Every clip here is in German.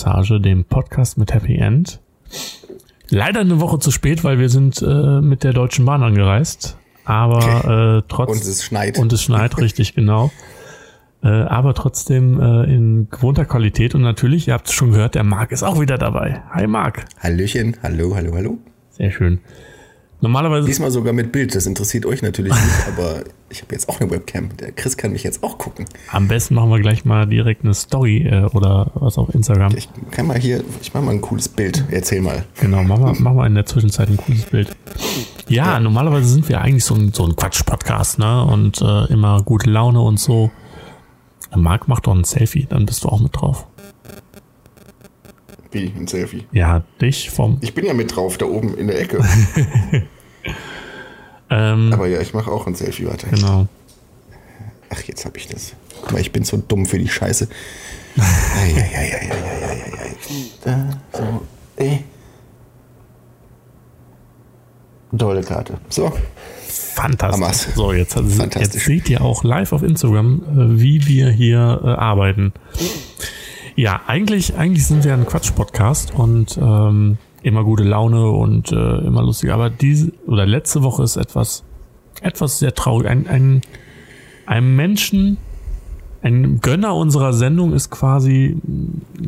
Trommelfellmassage, dem Podcast mit Happy End. Leider eine Woche zu spät, weil wir sind äh, mit der Deutschen Bahn angereist. Aber äh, trotz Und es schneit. und es schneit richtig genau. Äh, aber trotzdem äh, in gewohnter Qualität und natürlich, ihr habt es schon gehört, der Marc ist auch wieder dabei. Hi Marc. Hallöchen, hallo, hallo, hallo. Sehr schön. Normalerweise Diesmal sogar mit Bild, das interessiert euch natürlich nicht, aber ich habe jetzt auch eine Webcam. Der Chris kann mich jetzt auch gucken. am besten machen wir gleich mal direkt eine Story äh, oder was auf Instagram. Ich kann mal hier, ich mache mal ein cooles Bild. Erzähl mal. Genau, machen wir, machen wir in der Zwischenzeit ein cooles Bild. Ja, normalerweise sind wir eigentlich so ein, so ein Quatsch-Podcast, ne? Und äh, immer gute Laune und so. Marc macht doch ein Selfie, dann bist du auch mit drauf. Wie ein Selfie. Ja, dich vom. Ich bin ja mit drauf, da oben in der Ecke. Ähm, Aber ja, ich mache auch ein Selfie. Warte. genau. Ach, jetzt habe ich das. Guck mal, ich bin so dumm für die Scheiße. Da, so, ey. Tolle Karte. So, Fantastisch. Hamas. So, jetzt, jetzt Fantastisch. seht ihr auch live auf Instagram, äh, wie wir hier äh, arbeiten. Ja, eigentlich, eigentlich sind wir ein Quatsch-Podcast und ähm, immer gute Laune und äh, immer lustig. Aber diese oder letzte Woche ist etwas, etwas sehr traurig. Ein, ein, einem Menschen, ein Gönner unserer Sendung ist quasi,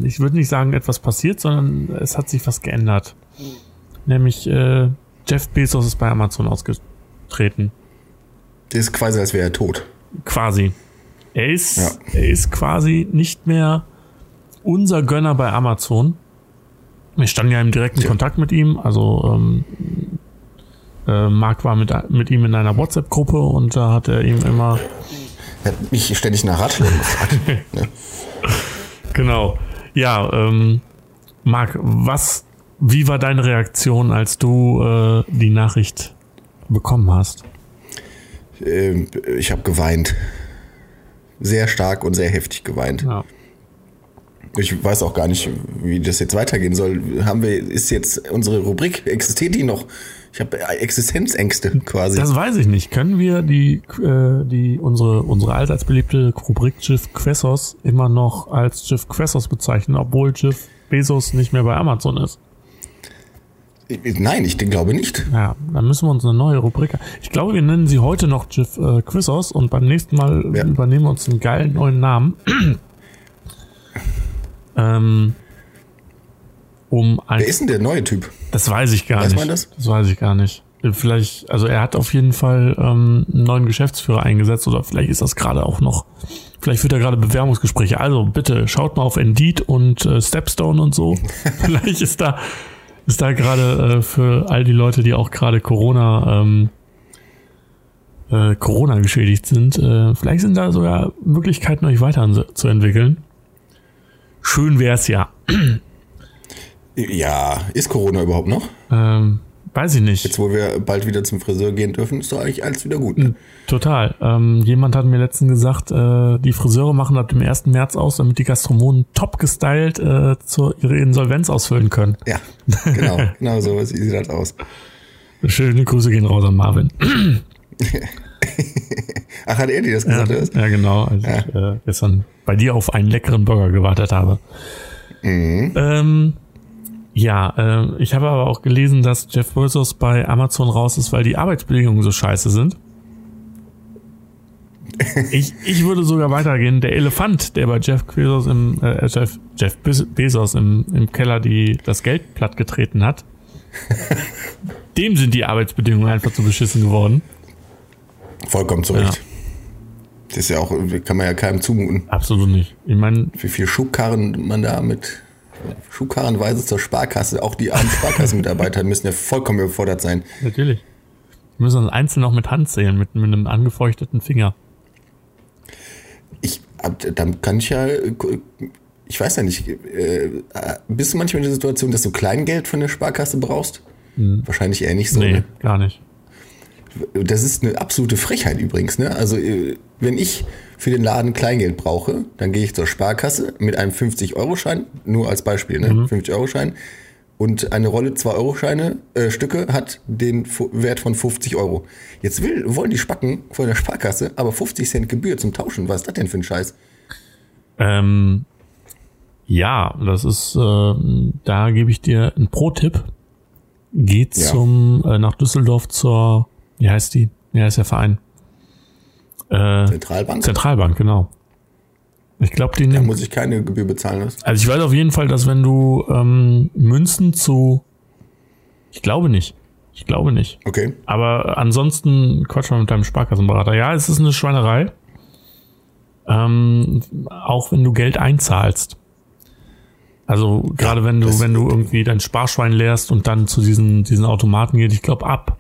ich würde nicht sagen, etwas passiert, sondern es hat sich was geändert. Nämlich äh, Jeff Bezos ist bei Amazon ausgetreten. das ist quasi, als wäre er tot. Quasi. Er ist, Ja. er ist quasi nicht mehr unser Gönner bei Amazon. Wir standen ja im direkten Ja. Kontakt mit ihm. Also ähm, äh, Marc war mit, mit ihm in einer WhatsApp-Gruppe und da hat er ihm immer Er hat mich ständig nach Ratschlägen gefragt. ne? Genau. Ja, ähm, Marc, was, wie war deine Reaktion, als du äh, die Nachricht bekommen hast? ähm, ich habe geweint. Sehr stark und sehr heftig geweint. Ja. Ich weiß auch gar nicht, wie das jetzt weitergehen soll. Haben wir, ist jetzt unsere Rubrik, existiert die noch? Ich habe Existenzängste quasi. Das weiß ich nicht. Können wir die, äh, die unsere, unsere allseits beliebte Rubrik Jeff Quessos immer noch als Jeff Quessos bezeichnen, obwohl Jeff Bezos nicht mehr bei Amazon ist? Nein, ich glaube nicht. Ja, dann müssen wir uns eine neue Rubrik. Ich glaube, wir nennen sie heute noch Jeff äh, Quessos und beim nächsten Mal Ja. übernehmen wir uns einen geilen neuen Namen. Ähm, um ein, Wer ist denn der neue Typ? das weiß ich gar Weiß nicht. man das? Das weiß ich gar nicht. Vielleicht, also er hat auf jeden Fall ähm, einen neuen Geschäftsführer eingesetzt oder vielleicht ist das gerade auch noch, vielleicht führt er gerade Bewerbungsgespräche. Also bitte schaut mal auf Indeed und äh, Stepstone und so. vielleicht ist da, ist da gerade äh, für all die Leute, die auch gerade Corona, ähm, äh, Corona geschädigt sind, äh, vielleicht sind da sogar Möglichkeiten, euch weiterzuentwickeln. Schön wär's ja. Ja, ist Corona überhaupt noch? Ähm, weiß ich nicht. Jetzt, wo wir bald wieder zum Friseur gehen dürfen, ist doch eigentlich alles wieder gut. Ne? Total. Ähm, jemand hat mir letztens gesagt, äh, die Friseure machen ab dem 1. März aus, damit die Gastronomen top gestylt äh, zur, ihre Insolvenz ausfüllen können. Ja, genau, genau so sieht das aus. Schöne Grüße gehen raus an Marvin. Ach, hat er dir das Ja, gesagt? was? ja genau. Als ich äh, gestern bei dir auf einen leckeren Burger gewartet habe. Mhm. Ähm, ja, äh, ich habe aber auch gelesen, dass Jeff Bezos bei Amazon raus ist, weil die Arbeitsbedingungen so scheiße sind. Ich, ich würde sogar weitergehen. Der Elefant, der bei Jeff Bezos im äh, Jeff, Jeff Bez- Bezos im, im Keller die das Geld plattgetreten hat, dem sind die Arbeitsbedingungen einfach zu beschissen geworden. Vollkommen zu Recht. Das ist ja auch, kann man ja keinem zumuten, Absolut nicht. Ich meine, wie viel Schubkarren man da mit Schubkarrenweise zur Sparkasse, auch die armen Sparkassenmitarbeiter müssen ja vollkommen überfordert sein. natürlich. Wir müssen uns einzeln noch mit Hand zählen, mit, mit einem angefeuchteten Finger. Ich, dann kann ich ja, ich weiß ja nicht, äh, bist du manchmal in der Situation, dass du Kleingeld von der Sparkasse brauchst? Wahrscheinlich eher nicht so. Nee, Ne? gar nicht. Das ist eine absolute Frechheit übrigens. Ne? Also äh, wenn ich für den Laden Kleingeld brauche, dann gehe ich zur Sparkasse mit einem 50-Euro-Schein, nur als Beispiel, ne? Mhm. 50-Euro-Schein. Und eine Rolle 2-Euro-Scheine, äh, Stücke hat den Fu Wert von 50 Euro. Jetzt will, wollen die Spacken von der Sparkasse aber 50 Cent Gebühr zum Tauschen. Was ist das denn für ein Scheiß? Ähm, ja, das ist, äh, da gebe ich dir einen Pro-Tipp. Geht ja. zum, äh, nach Düsseldorf zur, wie heißt die? Wie heißt der Verein? Äh, Zentralbank? Zentralbank, genau. Ich glaube, die Da muss ich keine Gebühr bezahlen. Was? Also ich weiß auf jeden Fall, dass wenn du ähm, Münzen zu, ich glaube nicht. Ich glaube nicht. Okay. Aber ansonsten quatsch mal mit deinem Sparkassenberater. Ja, es ist eine Schweinerei. Ähm, auch wenn du Geld einzahlst. Also gerade ja, wenn du, wenn du irgendwie dein Sparschwein leerst und dann zu diesen, diesen Automaten geht, ich glaube ab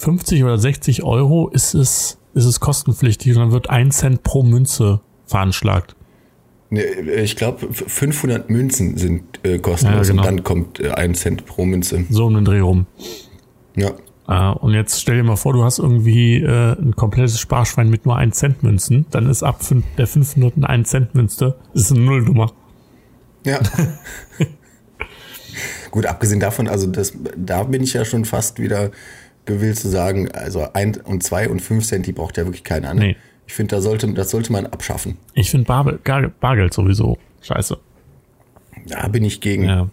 50 oder 60 Euro ist es, ist es kostenpflichtig und dann wird ein Cent pro Münze veranschlagt. Ich glaube 500 Münzen sind äh, kostenlos ja, genau. und dann kommt äh, ein Cent pro Münze. So um den Dreh rum. Ja. Äh, und jetzt stell dir mal vor, du hast irgendwie äh, ein komplettes Sparschwein mit nur 1 Cent Münzen, dann ist ab der 500 eine 1 Cent Münze, ist eine Nullnummer. Ja. Gut, abgesehen davon, also das, da bin ich ja schon fast wieder gewillt zu sagen, also ein und zwei und fünf Cent, die braucht ja wirklich keiner. Ne? Nee. Ich finde, da sollte, das sollte man abschaffen. Ich finde Bar, Bargeld sowieso scheiße. Da bin ich gegen. Ja.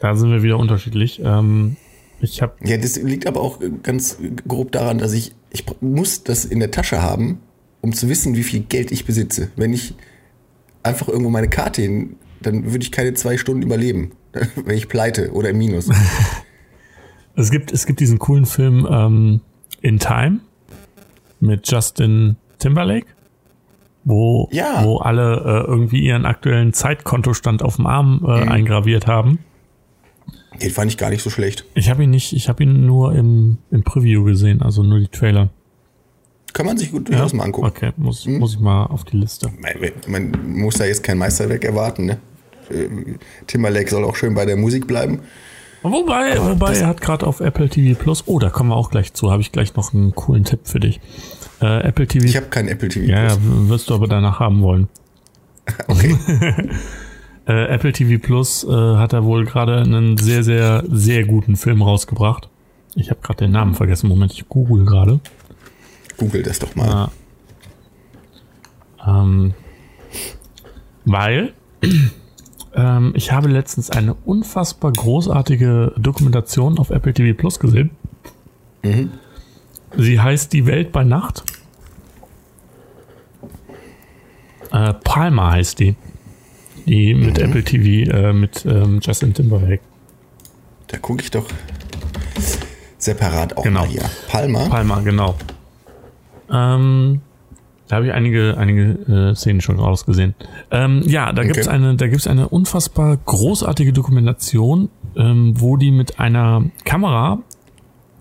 Da sind wir wieder unterschiedlich. Ähm, ich habe. Ja, das liegt aber auch ganz grob daran, dass ich, ich muss das in der Tasche haben, um zu wissen, wie viel Geld ich besitze. Wenn ich einfach irgendwo meine Karte hin dann würde ich keine zwei Stunden überleben, wenn ich pleite oder im Minus. es gibt, es gibt diesen coolen Film ähm, In Time mit Justin Timberlake, wo, ja. wo alle äh, irgendwie ihren aktuellen Zeitkontostand auf dem Arm äh, mhm. eingraviert haben. Den fand ich gar nicht so schlecht. Ich habe ihn nicht, ich habe ihn nur im, im Preview gesehen, also nur die Trailer. Kann man sich gut durchaus ja? mal angucken. Okay, muss, hm? muss ich mal auf die Liste. Man, man muss da jetzt kein Meisterwerk erwarten, ne? Äh, Timberlake soll auch schön bei der Musik bleiben. Wobei, wobei er hat gerade auf Apple TV Plus, oh, da kommen wir auch gleich zu, habe ich gleich noch einen coolen Tipp für dich. Äh, Apple TV. Ich habe keinen Apple TV Plus. Ja, wirst du aber danach haben wollen. Okay. äh, Apple TV Plus äh, hat er wohl gerade einen sehr, sehr, sehr guten Film rausgebracht. Ich habe gerade den Namen vergessen. Moment, ich google gerade. Google das doch mal. Ja. Ähm, weil ähm, ich habe letztens eine unfassbar großartige Dokumentation auf Apple TV Plus gesehen. Mhm. Sie heißt Die Welt bei Nacht. Äh, Palmer heißt die. Die mit mhm. Apple TV, äh, mit ähm, Justin Timberlake. Da gucke ich doch separat auch genau. mal hier. Palmer. Palmer, genau. Ähm, da habe ich einige, einige äh, Szenen schon rausgesehen. Ähm, ja, da okay. gibt's eine, da gibt's eine unfassbar großartige Dokumentation, ähm, wo die mit einer Kamera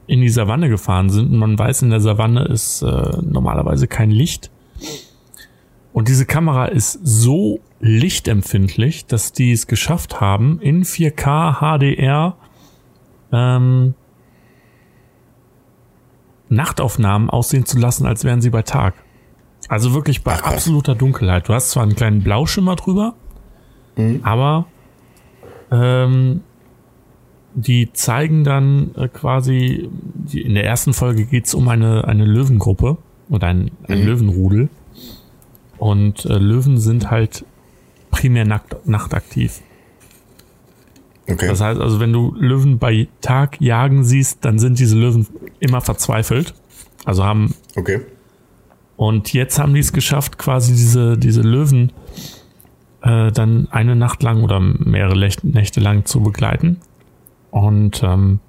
in die Savanne gefahren sind. Und man weiß, in der Savanne ist äh, normalerweise kein Licht. Und diese Kamera ist so lichtempfindlich, dass die es geschafft haben, in 4K HDR ähm, Nachtaufnahmen aussehen zu lassen, als wären sie bei Tag. Also wirklich bei absoluter Dunkelheit. Du hast zwar einen kleinen Blauschimmer drüber, mhm. aber ähm, die zeigen dann äh, quasi, die, in der ersten Folge geht's um eine, eine Löwengruppe oder ein, ein mhm. Löwenrudel. Und äh, Löwen sind halt primär nackt, nachtaktiv. Okay. Das heißt also, wenn du Löwen bei Tag jagen siehst, dann sind diese Löwen immer verzweifelt. Also haben. Okay. Und jetzt haben die es geschafft, quasi diese, diese Löwen äh, dann eine Nacht lang oder mehrere Nächte lang zu begleiten. Und ähm,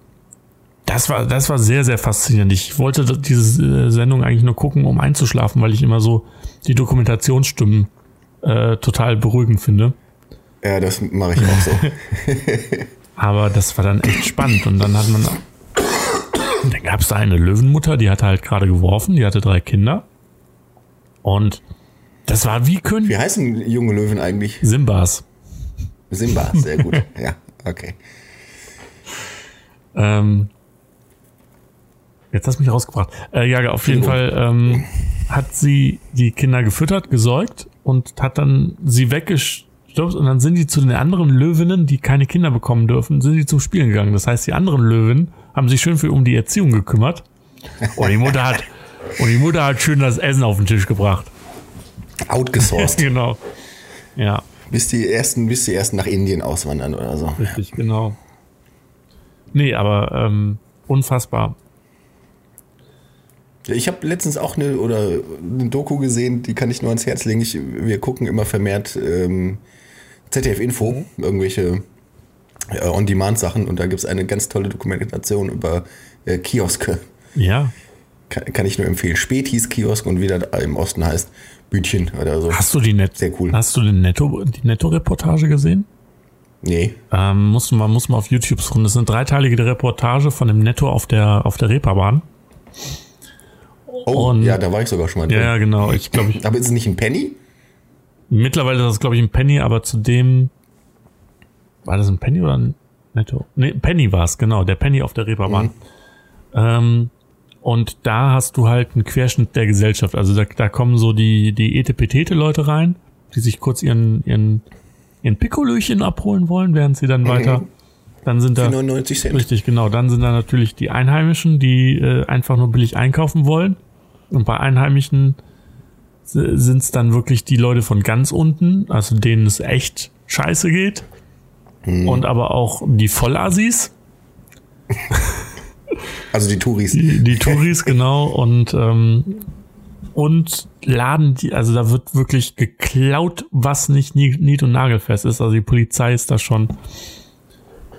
das war, das war sehr, sehr faszinierend. Ich wollte diese äh, Sendung eigentlich nur gucken, um einzuschlafen, weil ich immer so die Dokumentationsstimmen äh, total beruhigend finde. Ja, das mache ich auch so. Aber das war dann echt spannend. Und dann hat man. Dann gab es da eine Löwenmutter, die hatte halt gerade geworfen, die hatte drei Kinder. Und das war wie König. Wie heißen junge Löwen eigentlich? Simbas. Simbas, sehr gut. ja, okay. Ähm, Jetzt hast du mich rausgebracht. Äh, ja, auf jeden Fall ähm, hat sie die Kinder gefüttert, gesäugt und hat dann sie weggestürzt und dann sind die zu den anderen Löwinnen, die keine Kinder bekommen dürfen, sind die zum Spielen gegangen. Das heißt, die anderen Löwen haben sich schön für um die Erziehung gekümmert und die Mutter hat und die Mutter hat schön das Essen auf den Tisch gebracht. Outgesourced. genau. Ja, bis die ersten, bis die ersten nach Indien auswandern oder so. richtig, genau. Nee, aber ähm, unfassbar. Ich habe letztens auch eine oder eine Doku gesehen, die kann ich nur ans Herz legen. Ich, wir gucken immer vermehrt ähm, ZDF Info, irgendwelche äh, On-Demand-Sachen und da gibt es eine ganz tolle Dokumentation über äh, Kioske. Ja. Kann, kann ich nur empfehlen. Spät hieß Kiosk und wieder im Osten heißt Bütchen oder so. Hast du die Net Sehr cool. Hast du den Netto, die Netto-Reportage gesehen? Nee. Ähm, muss man muss man auf YouTube suchen. Das ist eine dreiteilige Reportage von dem Netto auf der auf der Reeperbahn. Oh, Und- ja, da war ich sogar schon mal drin. Ja, genau. Ich glaube, ich, Aber ist es nicht ein Penny? mittlerweile ist das glaube ich ein Penny, aber zudem war das ein Penny oder ein Netto? Nee, Penny war es, genau. Der Penny auf der Reeperbahn. Ähm, und da hast du halt einen Querschnitt der Gesellschaft. Also da, da kommen so die die etepetete Leute rein, die sich kurz ihren ihren ihren Pikolöchen abholen wollen, während sie dann weiter. Dann sind da Für 99 Cent. Richtig, genau. Dann sind da natürlich die Einheimischen, die äh, einfach nur billig einkaufen wollen. Und bei Einheimischen sind es dann wirklich die Leute von ganz unten, also denen es echt scheiße geht. Und aber auch die Vollassis, Also die Touris. die, die Touris, genau. Und, ähm, und laden die, also da wird wirklich geklaut, was nicht nie- nied- und nagelfest ist. Also die Polizei ist da schon,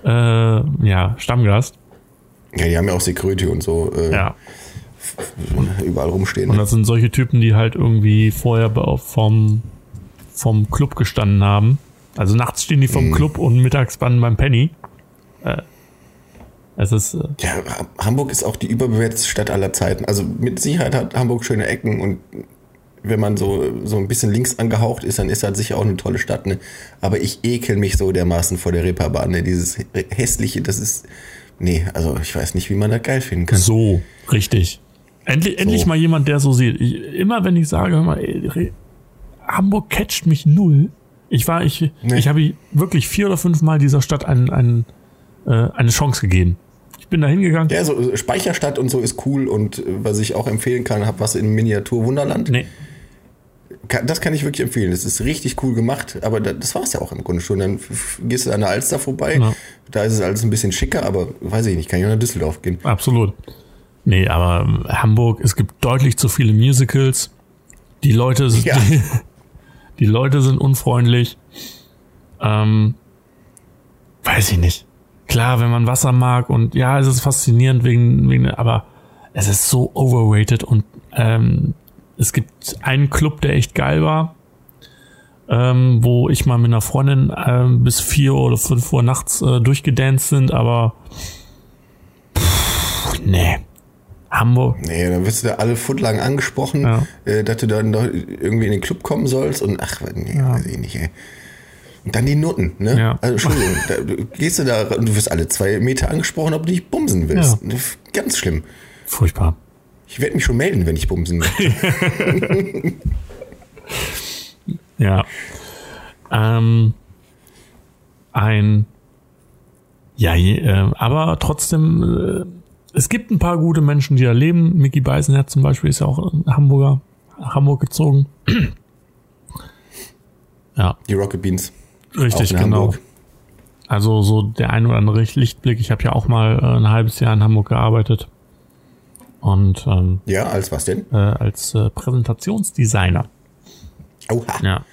äh, ja, Stammgast. Ja, die haben ja auch Security und so äh, Ja. überall rumstehen. Und das sind solche Typen, die halt irgendwie vorher vom, vom Club gestanden haben. Also nachts stehen die vom Mhm. Club und mittags dann beim Penny. Äh, es ist, äh, Ja, Ha- Hamburg ist auch die überbewertete Stadt aller Zeiten. Also mit Sicherheit hat Hamburg schöne Ecken und wenn man so, so ein bisschen links angehaucht ist, dann ist das sicher auch eine tolle Stadt. Ne? Aber ich ekel mich so dermaßen vor der Reeperbahn. Ne? Dieses hässliche, das ist. Nee, also ich weiß nicht, wie man das geil finden kann. so, richtig. Endlich, endlich So. mal jemand, der so sieht. Ich, immer wenn ich sage, hör mal, ey, Hamburg catcht mich null. Ich war, ich, Nee. ich habe wirklich vier oder fünf Mal dieser Stadt einen, einen, äh, eine Chance gegeben. Ich bin da hingegangen. Ja, so Speicherstadt und so ist cool und äh, was ich auch empfehlen kann, hab was in Miniatur Wunderland. Nee, Das kann ich wirklich empfehlen. Das ist richtig cool gemacht, aber da- das war es ja auch im Grunde schon. Dann gehst du an der Alster vorbei, Ja. da ist es alles ein bisschen schicker, aber weiß ich nicht, kann ich auch nach Düsseldorf gehen. Absolut. Nee, aber ähm, Hamburg, es gibt deutlich zu viele Musicals. Die Leute, sind- Ja. die, die Leute sind unfreundlich. Ähm, weiß ich nicht. Klar, wenn man Wasser mag und ja, es ist faszinierend wegen, wegen aber es ist so overrated und ähm, es gibt einen Club, der echt geil war, ähm, wo ich mal mit einer Freundin ähm, bis vier oder fünf Uhr nachts äh, durchgedanced sind, aber pff, nee. Hamburg. Nee, dann wirst du da alle Foot lang angesprochen, Ja. äh, dass du dann irgendwie in den Club kommen sollst und ach, nee, weiß ich nicht, ey. Und dann die Nutten, ne? Ja. Also, Entschuldigung, da, du gehst du da und du wirst alle zwei Meter angesprochen, ob du nicht bumsen willst. Ganz schlimm. Furchtbar. Ich werde mich schon melden, wenn ich bumsen will. Ja. Ähm, ein ja, äh, aber trotzdem, äh, es gibt ein paar gute Menschen, die da leben. Mickey Beisenherz zum Beispiel ist ja auch ein Hamburger, Hamburg gezogen. ja, Die Rocket Beans. Richtig, genau. Hamburg. Also so der ein oder andere Lichtblick. Ich habe ja auch mal äh, ein halbes Jahr in Hamburg gearbeitet. Und ähm, Ja, als was denn? äh, als äh, Präsentationsdesigner. Oha. Ja.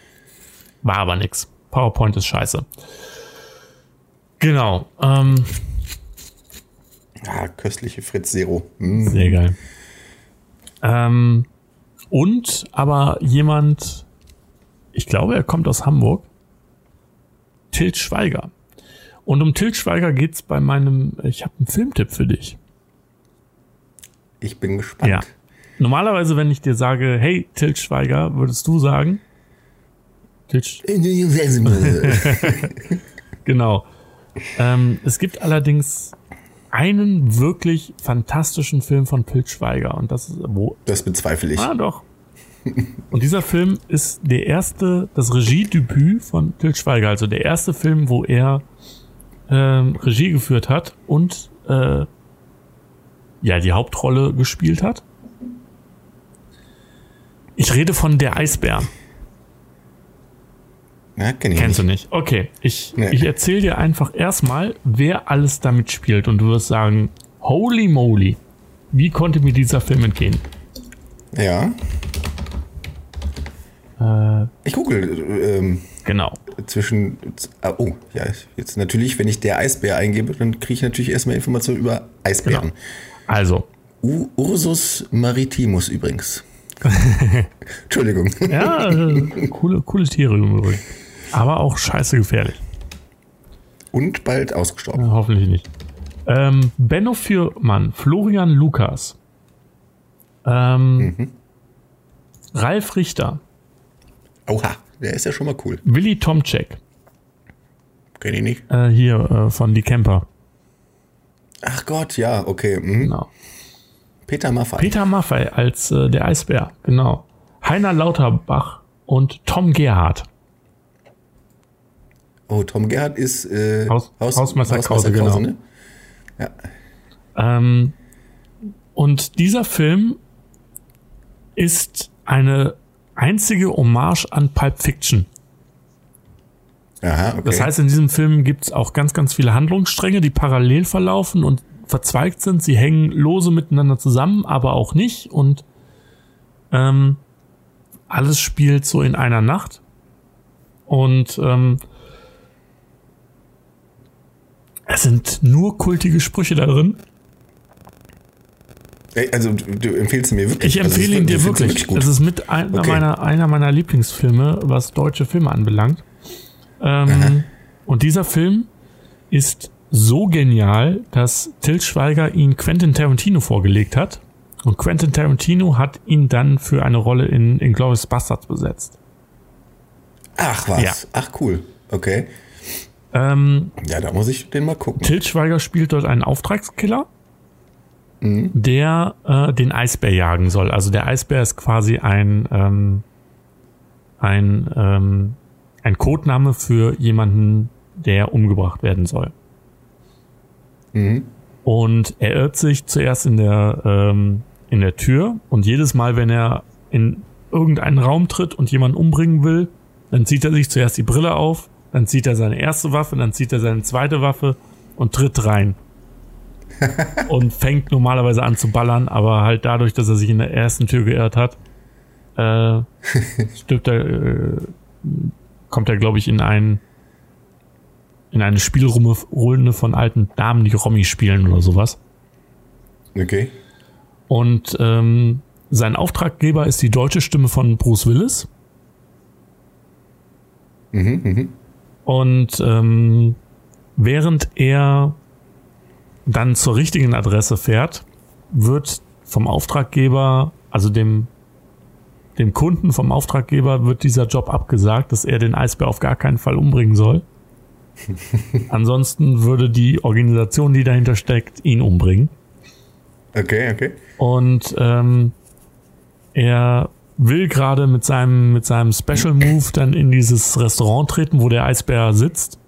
War aber nix. PowerPoint ist scheiße. Genau. Ähm, Ah, köstliche Fritz Zero. Mm. sehr geil. Ähm, und aber jemand, ich glaube, er kommt aus Hamburg. Tilt Schweiger. Und um Tilt Schweiger geht's bei meinem, ich habe einen Filmtipp für dich. Ich bin gespannt. Ja. Normalerweise, wenn ich dir sage, hey, Tilt Schweiger, würdest du sagen, Tilt, Sch- genau. Ähm, es gibt allerdings einen wirklich fantastischen Film von Til Schweiger und das ist wo Das bezweifle ich. Ah, doch. Und dieser Film ist der erste, das Regiedebüt von Til Schweiger, also der erste Film, wo er ähm, Regie geführt hat und äh, ja die Hauptrolle gespielt hat. Ich rede von Der Eisbär. Ja, kenn ich Kennst nicht. du nicht? Okay, ich, Nee. ich erzähle dir einfach erstmal, wer alles damit spielt und du wirst sagen, holy moly, wie konnte mir dieser Film entgehen? Ja. Äh, Ich google ähm, genau. zwischen. Ah, oh, ja, jetzt natürlich, wenn ich der Eisbär eingebe, dann kriege ich natürlich erstmal Informationen über Eisbären. Also, U Ursus maritimus übrigens. Entschuldigung. Ja, äh, coole, coole Tiere im Übrigen. Aber auch scheiße gefährlich. Und bald ausgestorben. Ja, hoffentlich nicht. Ähm, Benno Fürmann, Florian Lukas, ähm, Ralf Richter, Oha, der ist ja schon mal cool. Willi Tomczek, Kenn ich nicht. äh, hier äh, von Die Camper. Ach Gott, ja, okay. Mhm. Genau. Peter Maffay. Peter Maffay als äh, der Eisbär, genau. Heiner Lauterbach und Tom Gerhardt. Oh, Tom Gerhardt ist äh, Haus- Hausmeister Krause, genau. ne? Ja. Ähm, und dieser Film ist eine einzige Hommage an Pulp Fiction. Aha, okay. Das heißt, in diesem Film gibt es auch ganz, ganz viele Handlungsstränge, die parallel verlaufen und verzweigt sind. Sie hängen lose miteinander zusammen, aber auch nicht. Und ähm, alles spielt so in einer Nacht. Und ähm, es sind nur kultige Sprüche da drin. Also du, empfiehlst mir wirklich. Ich Also, empfehle es ihn dir ich find's wirklich. gut. Das ist mit einer, Okay. meiner, einer meiner Lieblingsfilme, was deutsche Filme anbelangt. Ähm, und dieser Film ist so genial, dass Til Schweiger ihn Quentin Tarantino vorgelegt hat. Und Quentin Tarantino hat ihn dann für eine Rolle in Inglourious Bastards besetzt. Ach was. Ja. Ach cool. Okay. Ähm, Ja, da muss ich den mal gucken. Til Schweiger spielt dort einen Auftragskiller, der äh, den Eisbär jagen soll. Also der Eisbär ist quasi ein, ähm, ein, ähm, ein Codename für jemanden, der umgebracht werden soll. Und er irrt sich zuerst in der, ähm, in der Tür und jedes Mal, wenn er in irgendeinen Raum tritt und jemanden umbringen will, dann zieht er sich zuerst die Brille auf, dann zieht er seine erste Waffe, dann zieht er seine zweite Waffe und tritt rein. und fängt normalerweise an zu ballern, aber halt dadurch, dass er sich in der ersten Tür geirrt hat, äh, stirbt er, äh, kommt er, glaube ich, in ein in eine Spielrunde von alten Damen, die Romy spielen oder sowas. Okay. Und ähm, sein Auftraggeber ist die deutsche Stimme von Bruce Willis. Mhm, mhm. Und ähm, während er dann zur richtigen Adresse fährt, wird vom Auftraggeber, also dem, dem Kunden vom Auftraggeber, wird dieser Job abgesagt, dass er den Eisbär auf gar keinen Fall umbringen soll. Ansonsten würde die Organisation, die dahinter steckt, ihn umbringen. Okay, okay. Und ähm, er will gerade mit seinem, mit seinem Special Move dann in dieses Restaurant treten, wo der Eisbär sitzt.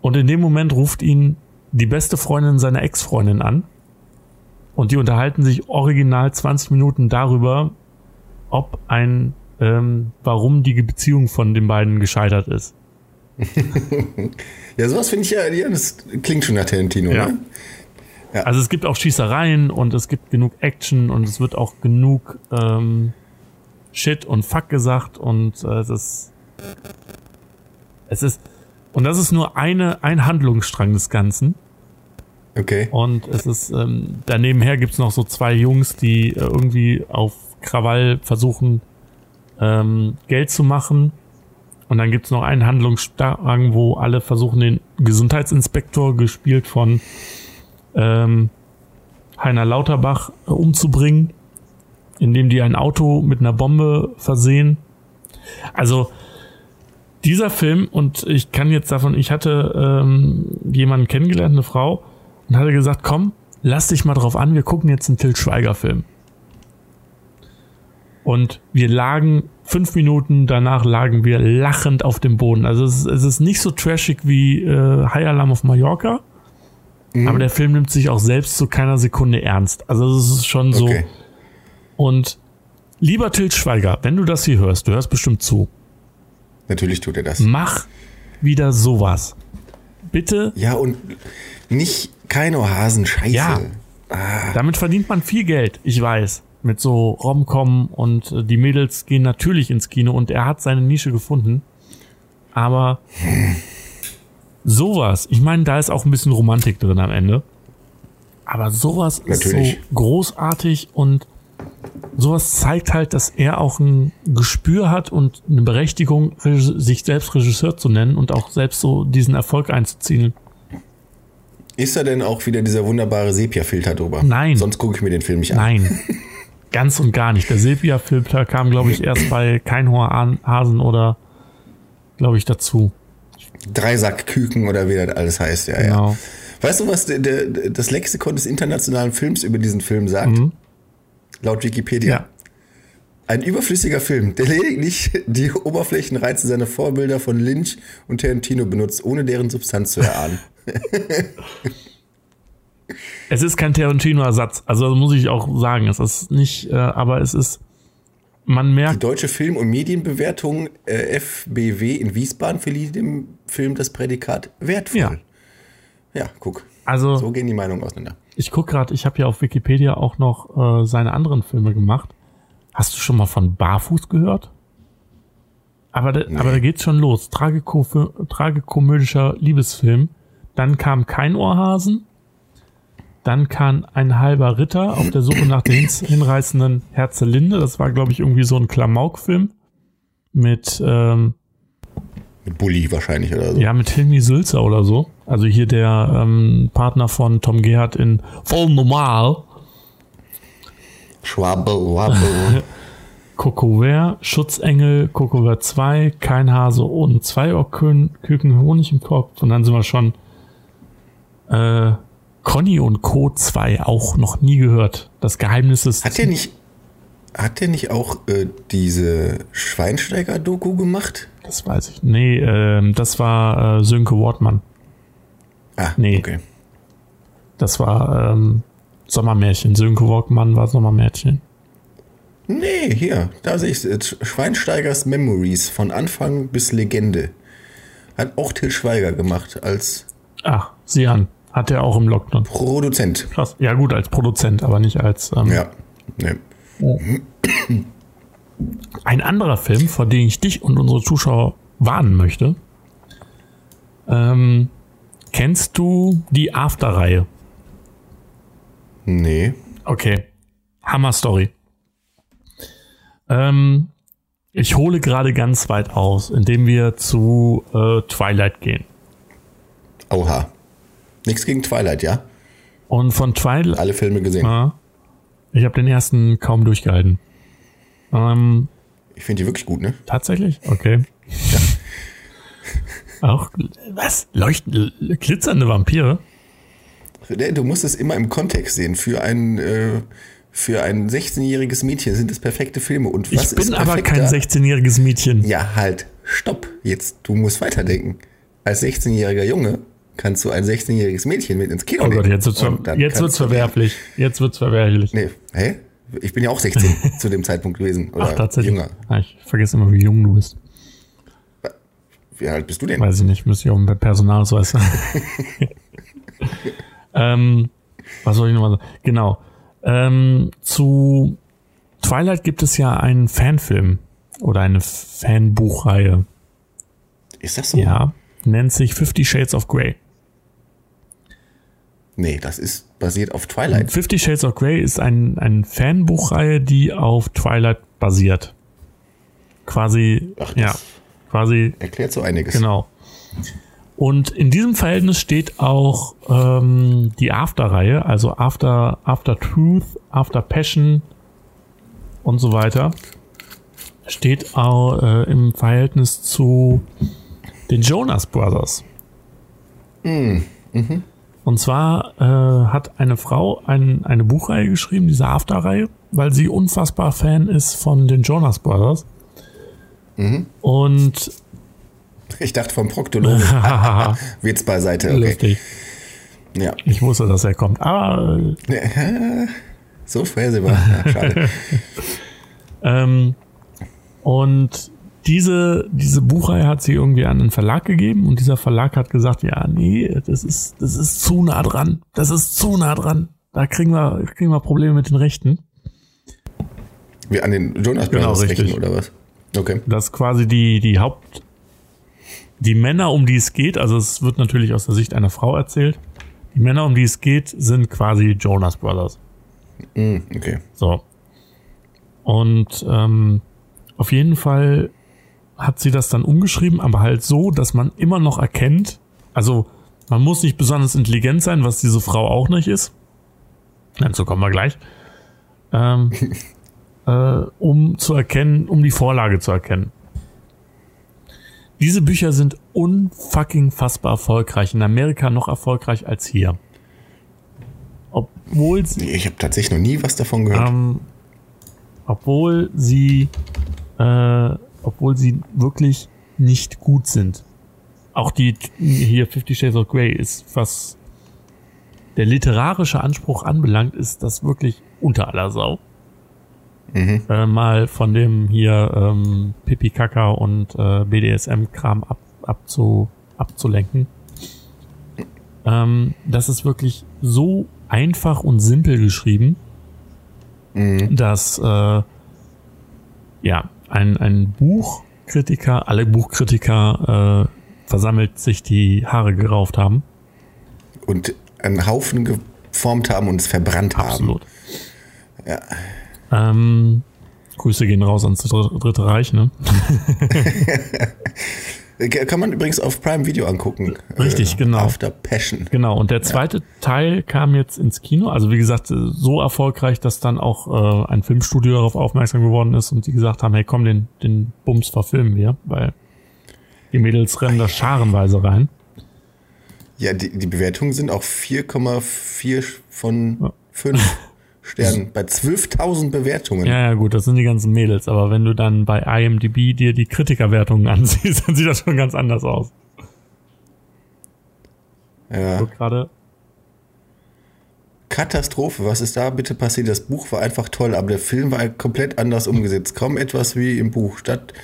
Und in dem Moment ruft ihn die beste Freundin seiner Ex-Freundin an. Und die unterhalten sich original 20 Minuten darüber, ob ein, ähm, warum die Beziehung von den beiden gescheitert ist. Ja, sowas finde ich ja, ja, das klingt schon nach Tarantino, Ja. ne? Also es gibt auch Schießereien und es gibt genug Action und es wird auch genug ähm, Shit und Fuck gesagt und äh, es ist es ist und das ist nur eine ein Handlungsstrang des Ganzen Okay. und es ist ähm, daneben her gibt's noch so zwei Jungs, die äh, irgendwie auf Krawall versuchen ähm, Geld zu machen und dann gibt's noch einen Handlungsstrang, wo alle versuchen den Gesundheitsinspektor gespielt von ähm, Heiner Lauterbach äh, umzubringen, indem die ein Auto mit einer Bombe versehen. Also dieser Film, und ich kann jetzt davon, ich hatte ähm, jemanden kennengelernt, eine Frau, und hatte gesagt, komm, lass dich mal drauf an, wir gucken jetzt einen Til Schweiger-Film. Und wir lagen fünf Minuten danach lagen wir lachend auf dem Boden. Also es ist, es ist nicht so trashig wie äh, High Alarm auf Mallorca, mhm. aber der Film nimmt sich auch selbst zu keiner Sekunde ernst. Also es ist schon so. Okay. Und lieber Til Schweiger, wenn du das hier hörst, du hörst bestimmt zu. Natürlich tut er das. Mach wieder sowas. Bitte. Ja, und nicht keine Oasen, scheiße. Ja. Ah. Damit verdient man viel Geld, ich weiß mit so Romcom und äh, die Mädels gehen natürlich ins Kino und er hat seine Nische gefunden. Aber sowas, ich meine, da ist auch ein bisschen Romantik drin am Ende. Aber sowas natürlich. ist so großartig und sowas zeigt halt, dass er auch ein Gespür hat und eine Berechtigung, sich selbst Regisseur zu nennen und auch selbst so diesen Erfolg einzuziehen. Ist da denn auch wieder dieser wunderbare Sepia-Filter drüber? Nein. Sonst gucke ich mir den Film nicht an. Nein. Ganz und gar nicht. Der Sepia-Filter kam, glaube ich, erst bei Kein hoher Hasen oder, glaube ich, dazu. Dreisackküken oder wie das alles heißt, ja, genau. ja. Weißt du, was der, der, das Lexikon des internationalen Films über diesen Film sagt? Mhm. Laut Wikipedia. Ja. Ein überflüssiger Film, der lediglich die Oberflächenreize seiner Vorbilder von Lynch und Tarantino benutzt, ohne deren Substanz zu erahnen. Es ist kein Tarantino-Ersatz. Also muss ich auch sagen. Es ist nicht, äh, aber es ist, man merkt. Die deutsche Film- und Medienbewertung äh, FBW in Wiesbaden verlieh dem Film das Prädikat wertvoll. Ja. Ja, guck. Also. So gehen die Meinungen auseinander. Ich guck gerade, ich habe ja auf Wikipedia auch noch äh, seine anderen Filme gemacht. Hast du schon mal von Barfuß gehört? Aber, da, nee. aber da geht's schon los. Tragiko tragikomödischer Liebesfilm. Dann kam kein Ohrhasen. Dann kam ein halber Ritter auf der Suche nach der hinreißenden Herzelinde. Das war, glaube ich, irgendwie so ein Klamauk-Film. Mit, ähm, mit Bully wahrscheinlich oder so. Ja, mit Hilmi Sülzer oder so. Also hier der ähm, Partner von Tom Gerhardt in Voll Normal. Schwabbel, wabbel. Kokowert, Schutzengel, Kokowert 2, kein Hase und zwei Küken Honig im Kopf. Und dann sind wir schon äh, Conny und Co. 2 auch noch nie gehört. Das Geheimnis ist. Hat der nicht, hat der nicht auch äh, diese Schweinsteiger-Doku gemacht? Das weiß ich. Nee, äh, das war äh, Sönke Wortmann. Ah, nee. okay. Das war ähm, Sommermärchen. Sönke Wortmann war Sommermärchen. Nee, hier, da sehe ich es. Schweinsteigers Memories von Anfang bis Legende. Hat auch Till Schweiger gemacht als. Ach, sieh an. Hat er auch im Lockdown. Produzent. Krass. Ja, gut, als Produzent, aber nicht als. Ähm, ja. Nee. Ein anderer Film, vor dem ich dich und unsere Zuschauer warnen möchte. Ähm, kennst du die After-Reihe? Nee. Okay. Hammer Story. Ähm, ich hole gerade ganz weit aus, indem wir zu äh, Twilight gehen. Oha. Nichts gegen Twilight, ja? Und von Twilight. Alle Filme gesehen. Ja, ich habe den ersten kaum durchgehalten. Ähm, ich finde die wirklich gut, ne? Tatsächlich? Okay. Ja. Auch, was? Leuchten, glitzernde Vampire? Du musst es immer im Kontext sehen. Für ein, äh, für ein 16-jähriges Mädchen sind es perfekte Filme. Und was ich bin aber kein 16-jähriges Mädchen. Ja, halt. Stopp. Jetzt, du musst weiterdenken. Als 16-jähriger Junge kannst du ein 16-jähriges Mädchen mit ins Kino nehmen. Oh Gott, jetzt wird's, ver jetzt wird's verwerflich. Jetzt wird's verwerflich. Nee, hä? Ich bin ja auch 16 zu dem Zeitpunkt gewesen. Oder Ach, tatsächlich. jünger. Ah, ich vergesse immer, wie jung du bist. Wie alt bist du denn? Weiß ich nicht, müsste ich auch mit Personalausweis ähm, Was soll ich nochmal sagen? Genau. Ähm, zu Twilight gibt es ja einen Fanfilm oder eine Fanbuchreihe. Ist das so? Ja, nennt sich Fifty Shades of Grey. Nee, das ist basiert auf Twilight. Fifty Shades of Grey ist ein, ein Fanbuchreihe, die auf Twilight basiert. Quasi, Ach, ja, quasi. Erklärt so einiges. Genau. Und in diesem Verhältnis steht auch ähm, die After-Reihe, also After, After Truth, After Passion und so weiter. Steht auch äh, im Verhältnis zu den Jonas Brothers. Mm. Mhm. Und zwar äh, hat eine Frau ein, eine Buchreihe geschrieben, diese After-Reihe, weil sie unfassbar Fan ist von den Jonas Brothers. Mhm. Und Ich dachte vom Proktologen. Witz beiseite. Okay. lustig. Ja. Ich wusste, dass er kommt. Aber So vorhersehbar. Ja, schade. Ähm, und diese, diese Buchreihe hat sie irgendwie an einen Verlag gegeben und dieser Verlag hat gesagt, ja, nee, das ist, das ist zu nah dran. Das ist zu nah dran. Da kriegen wir, kriegen wir Probleme mit den Rechten. Wie an den Jonas Genau, richtig. Rechten oder was? Okay. Das ist quasi die, die Haupt, die Männer, um die es geht, also es wird natürlich aus der Sicht einer Frau erzählt. Die Männer, um die es geht, sind quasi Jonas Brothers. Mm, okay. So. Und ähm, auf jeden Fall hat sie das dann umgeschrieben, aber halt so, dass man immer noch erkennt, also man muss nicht besonders intelligent sein, was diese Frau auch nicht ist. Dazu kommen wir gleich. Ähm, äh, um zu erkennen, um die Vorlage zu erkennen. Diese Bücher sind unfucking fassbar erfolgreich. In Amerika noch erfolgreich als hier. Obwohl sie Ich habe tatsächlich noch nie was davon gehört. ähm, obwohl sie, äh, obwohl sie wirklich nicht gut sind. Auch die hier Fifty Shades of Grey ist, was der literarische Anspruch anbelangt, ist das wirklich unter aller Sau. Mhm. Äh, mal von dem hier ähm, Pipi Kaka und äh, BDSM-Kram ab, abzu, abzulenken. Ähm, das ist wirklich so einfach und simpel geschrieben, Mhm. dass äh, ja ein, ein Buchkritiker, alle Buchkritiker äh, versammelt sich die Haare gerauft haben. Und einen Haufen geformt haben und es verbrannt Absolut. Ja. Ähm, Grüße gehen raus ans Dr- Dritte Reich, ne? Äh, Kann man übrigens auf Prime Video angucken. Richtig, genau. After Passion. Genau, und der zweite Teil kam jetzt ins Kino. Also wie gesagt, äh, so erfolgreich, dass dann auch äh, ein Filmstudio darauf aufmerksam geworden ist und die gesagt haben, hey komm, den, den Bums verfilmen wir, weil die Mädels rennen da scharenweise rein. Ja, die, die Bewertungen sind auch 4,4 von 5 Sternen bei 12.000 Bewertungen. Ja, ja, gut, das sind die ganzen Mädels, aber wenn du dann bei IMDb dir die Kritikerwertungen ansiehst, dann sieht das schon ganz anders aus. Ja. So gerade Katastrophe, was ist da bitte passiert? Das Buch war einfach toll, aber der Film war komplett anders umgesetzt. Kaum etwas wie im Buch. Statt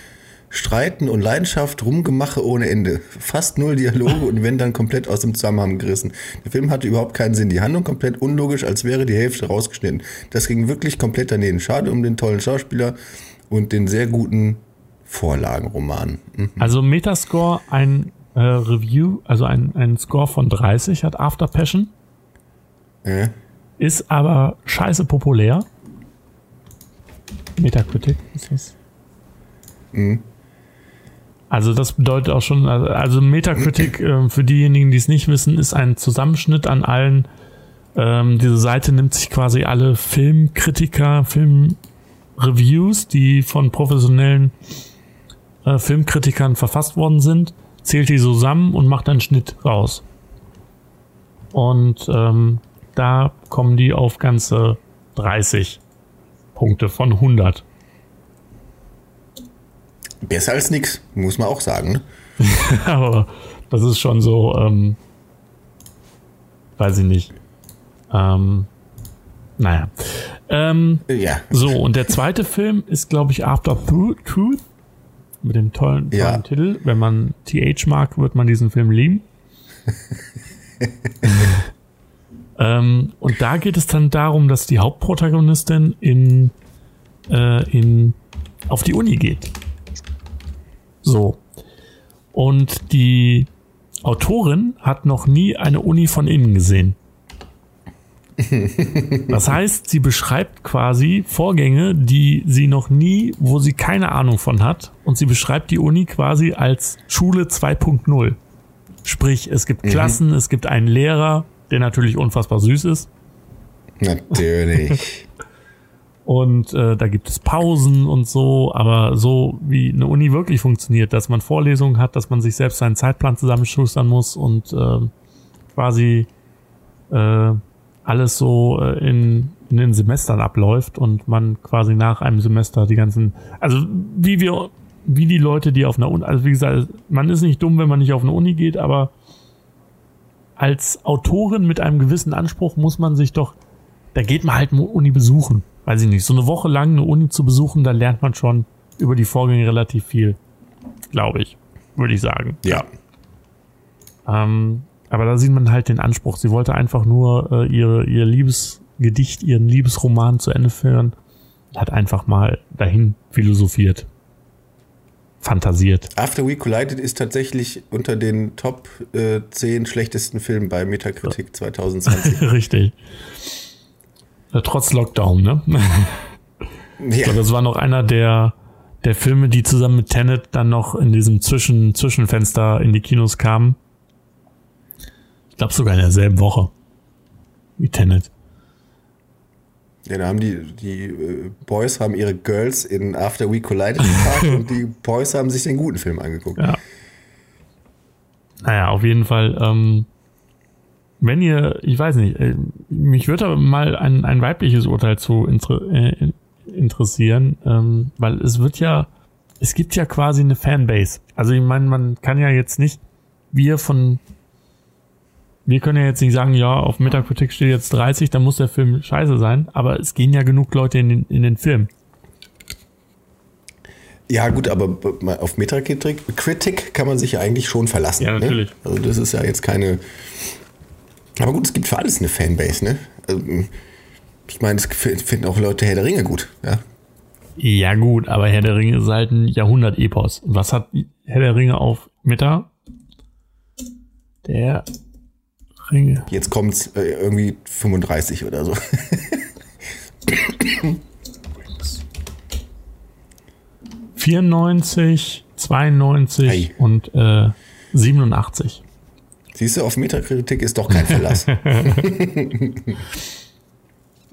Streiten und Leidenschaft, Rumgemache ohne Ende. Fast null Dialoge und wenn dann komplett aus dem Zusammenhang gerissen. Der Film hatte überhaupt keinen Sinn. Die Handlung komplett unlogisch, als wäre die Hälfte rausgeschnitten. Das ging wirklich komplett daneben. Schade um den tollen Schauspieler und den sehr guten Vorlagenroman. Mhm. Also Metascore, ein äh, Review, also ein, ein Score von 30 hat After Passion, Äh, ist aber scheiße populär. Metacritic ist das. Mhm. Also das bedeutet auch schon, also- also Metacritic, äh, für diejenigen, die es nicht wissen, ist ein Zusammenschnitt an allen, ähm, diese Seite nimmt sich quasi alle Filmkritiker, Filmreviews, die von professionellen äh, Filmkritikern verfasst worden sind, zählt die zusammen und macht einen Schnitt raus. Und ähm, da kommen die auf ganze 30 Punkte von 100. besser als nix, muss man auch sagen. Ne? Aber das ist schon so, ähm, weiß ich nicht. Ähm, naja. Ähm, Ja. so, und der zweite Film ist, glaube ich, After Tru- Truth. Mit dem tollen, tollen Ja. Titel. Wenn man TH mag, wird man diesen Film lieben. ähm, und da geht es dann darum, dass die Hauptprotagonistin in, äh, in, auf die Uni geht. So. Und die Autorin hat noch nie eine Uni von innen gesehen. Das heißt, sie beschreibt quasi Vorgänge, die sie noch nie, wo sie keine Ahnung von hat. Und sie beschreibt die Uni quasi als Schule 2.0. Sprich, es gibt Klassen, es gibt einen Lehrer, der natürlich unfassbar süß ist. Natürlich. Und äh, da gibt es Pausen und so, aber so wie eine Uni wirklich funktioniert, dass man Vorlesungen hat, dass man sich selbst seinen Zeitplan zusammenschustern muss und ähm, quasi äh, alles so äh, in, in den Semestern abläuft und man quasi nach einem Semester die ganzen, also wie wir, wie die Leute, die auf einer Uni, also wie gesagt, man ist nicht dumm, wenn man nicht auf eine Uni geht, aber als Autorin mit einem gewissen Anspruch muss man sich doch, da geht man halt Uni besuchen. Weiß ich nicht, so eine Woche lang eine Uni zu besuchen, da lernt man schon über die Vorgänge relativ viel. Glaube ich, würde ich sagen. Ja. Ähm, aber da sieht man halt den Anspruch. Sie wollte einfach nur äh, ihre, ihr Liebesgedicht, ihren Liebesroman zu Ende führen. Hat einfach mal dahin philosophiert. Fantasiert. After We Collided ist tatsächlich unter den Top äh, 10 schlechtesten Filmen bei Metacritic 2020. Richtig. Ja, trotz Lockdown, ne? ja. Das war noch einer der, der Filme, die zusammen mit Tenet dann noch in diesem Zwischen Zwischenfenster in die Kinos kamen. Ich glaube sogar in derselben Woche wie Tenet. Ja, da haben die, die äh, Boys haben ihre Girls in After We Collided geparkt und die Boys haben sich den guten Film angeguckt. Ja. Naja, auf jeden Fall, ähm, wenn ihr, ich weiß nicht, äh, mich würde mal ein, ein weibliches Urteil zu inter, äh, interessieren, ähm, weil es wird ja, es gibt ja quasi eine Fanbase. Also ich meine, man kann ja jetzt nicht, wir von wir können ja jetzt nicht sagen, ja, auf Metacritic steht jetzt 30, dann muss der Film scheiße sein, aber es gehen ja genug Leute in den, in den Film. Ja, gut, aber auf Metacritic Critic kann man sich ja eigentlich schon verlassen. Ja, natürlich. Ne? Also das ist ja jetzt keine. Aber gut, es gibt für alles eine Fanbase, ne? Also, ich meine, es finden auch Leute Herr der Ringe gut, ja. Ja, gut, aber Herr der Ringe ist halt ein Jahrhundert-Epos. Was hat Herr der Ringe auf Meta? Der Ringe. Jetzt kommt's äh, irgendwie 35 oder so. Vierundneunzig, 92 Ei. und äh, 87. Siehst du, auf Metakritik ist doch kein Verlass.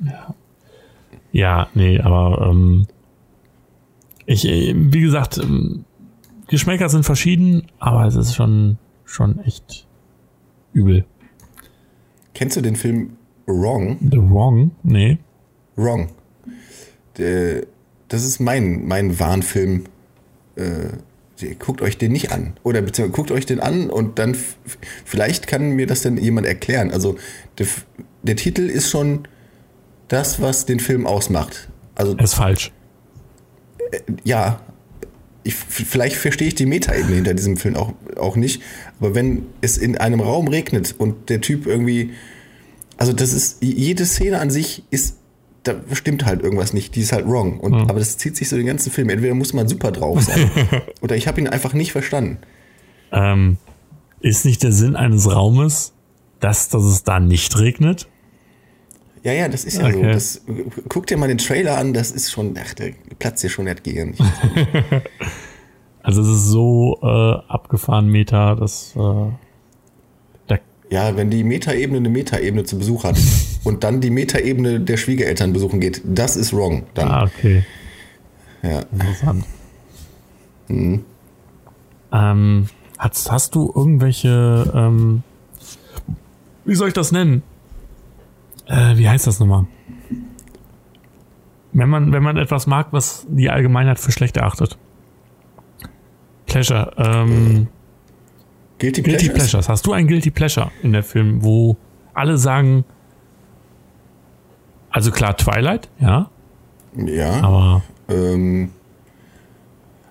ja. ja, nee, aber ähm, ich, äh, wie gesagt, ähm, Geschmäcker sind verschieden, aber es ist schon, schon echt übel. Kennst du den Film Wrong? The Wrong? Nee. Wrong. Der, das ist mein, mein Warnfilm. Äh, guckt euch den nicht an. Oder beziehungsweise guckt euch den an und dann vielleicht kann mir das dann jemand erklären. Also der, der Titel ist schon das, was den Film ausmacht. Also, ist falsch. Äh, ja, ich, vielleicht verstehe ich die Metaebene hinter diesem Film auch, auch nicht, aber wenn es in einem Raum regnet und der Typ irgendwie, also das ist, jede Szene an sich ist, da stimmt halt irgendwas nicht, die ist halt wrong. Und, mhm. Aber das zieht sich so den ganzen Film. Entweder muss man super drauf sein oder ich habe ihn einfach nicht verstanden. Ähm, ist nicht der Sinn eines Raumes, dass, dass es da nicht regnet? Ja, ja, das ist ja okay. so. Das, guck dir mal den Trailer an, das ist schon, ach, der platzt hier schon nicht gegen. also es ist so äh, abgefahren Meta, dass äh, ja, wenn die Metaebene eine Metaebene zu Besuch hat und dann die Metaebene der Schwiegereltern besuchen geht, das ist wrong. Dann. Ah, okay. Ja. Interessant. Mhm. Ähm, hast, hast du irgendwelche, ähm, wie soll ich das nennen? äh, wie heißt das nochmal? Wenn man, wenn man etwas mag, was die Allgemeinheit für schlecht erachtet. Pleasure. Ähm, Guilty, Guilty Pleasures? Pleasures. Hast du ein Guilty Pleasure in der Film, wo alle sagen, also klar, Twilight, ja. Ja. Aber. Ähm,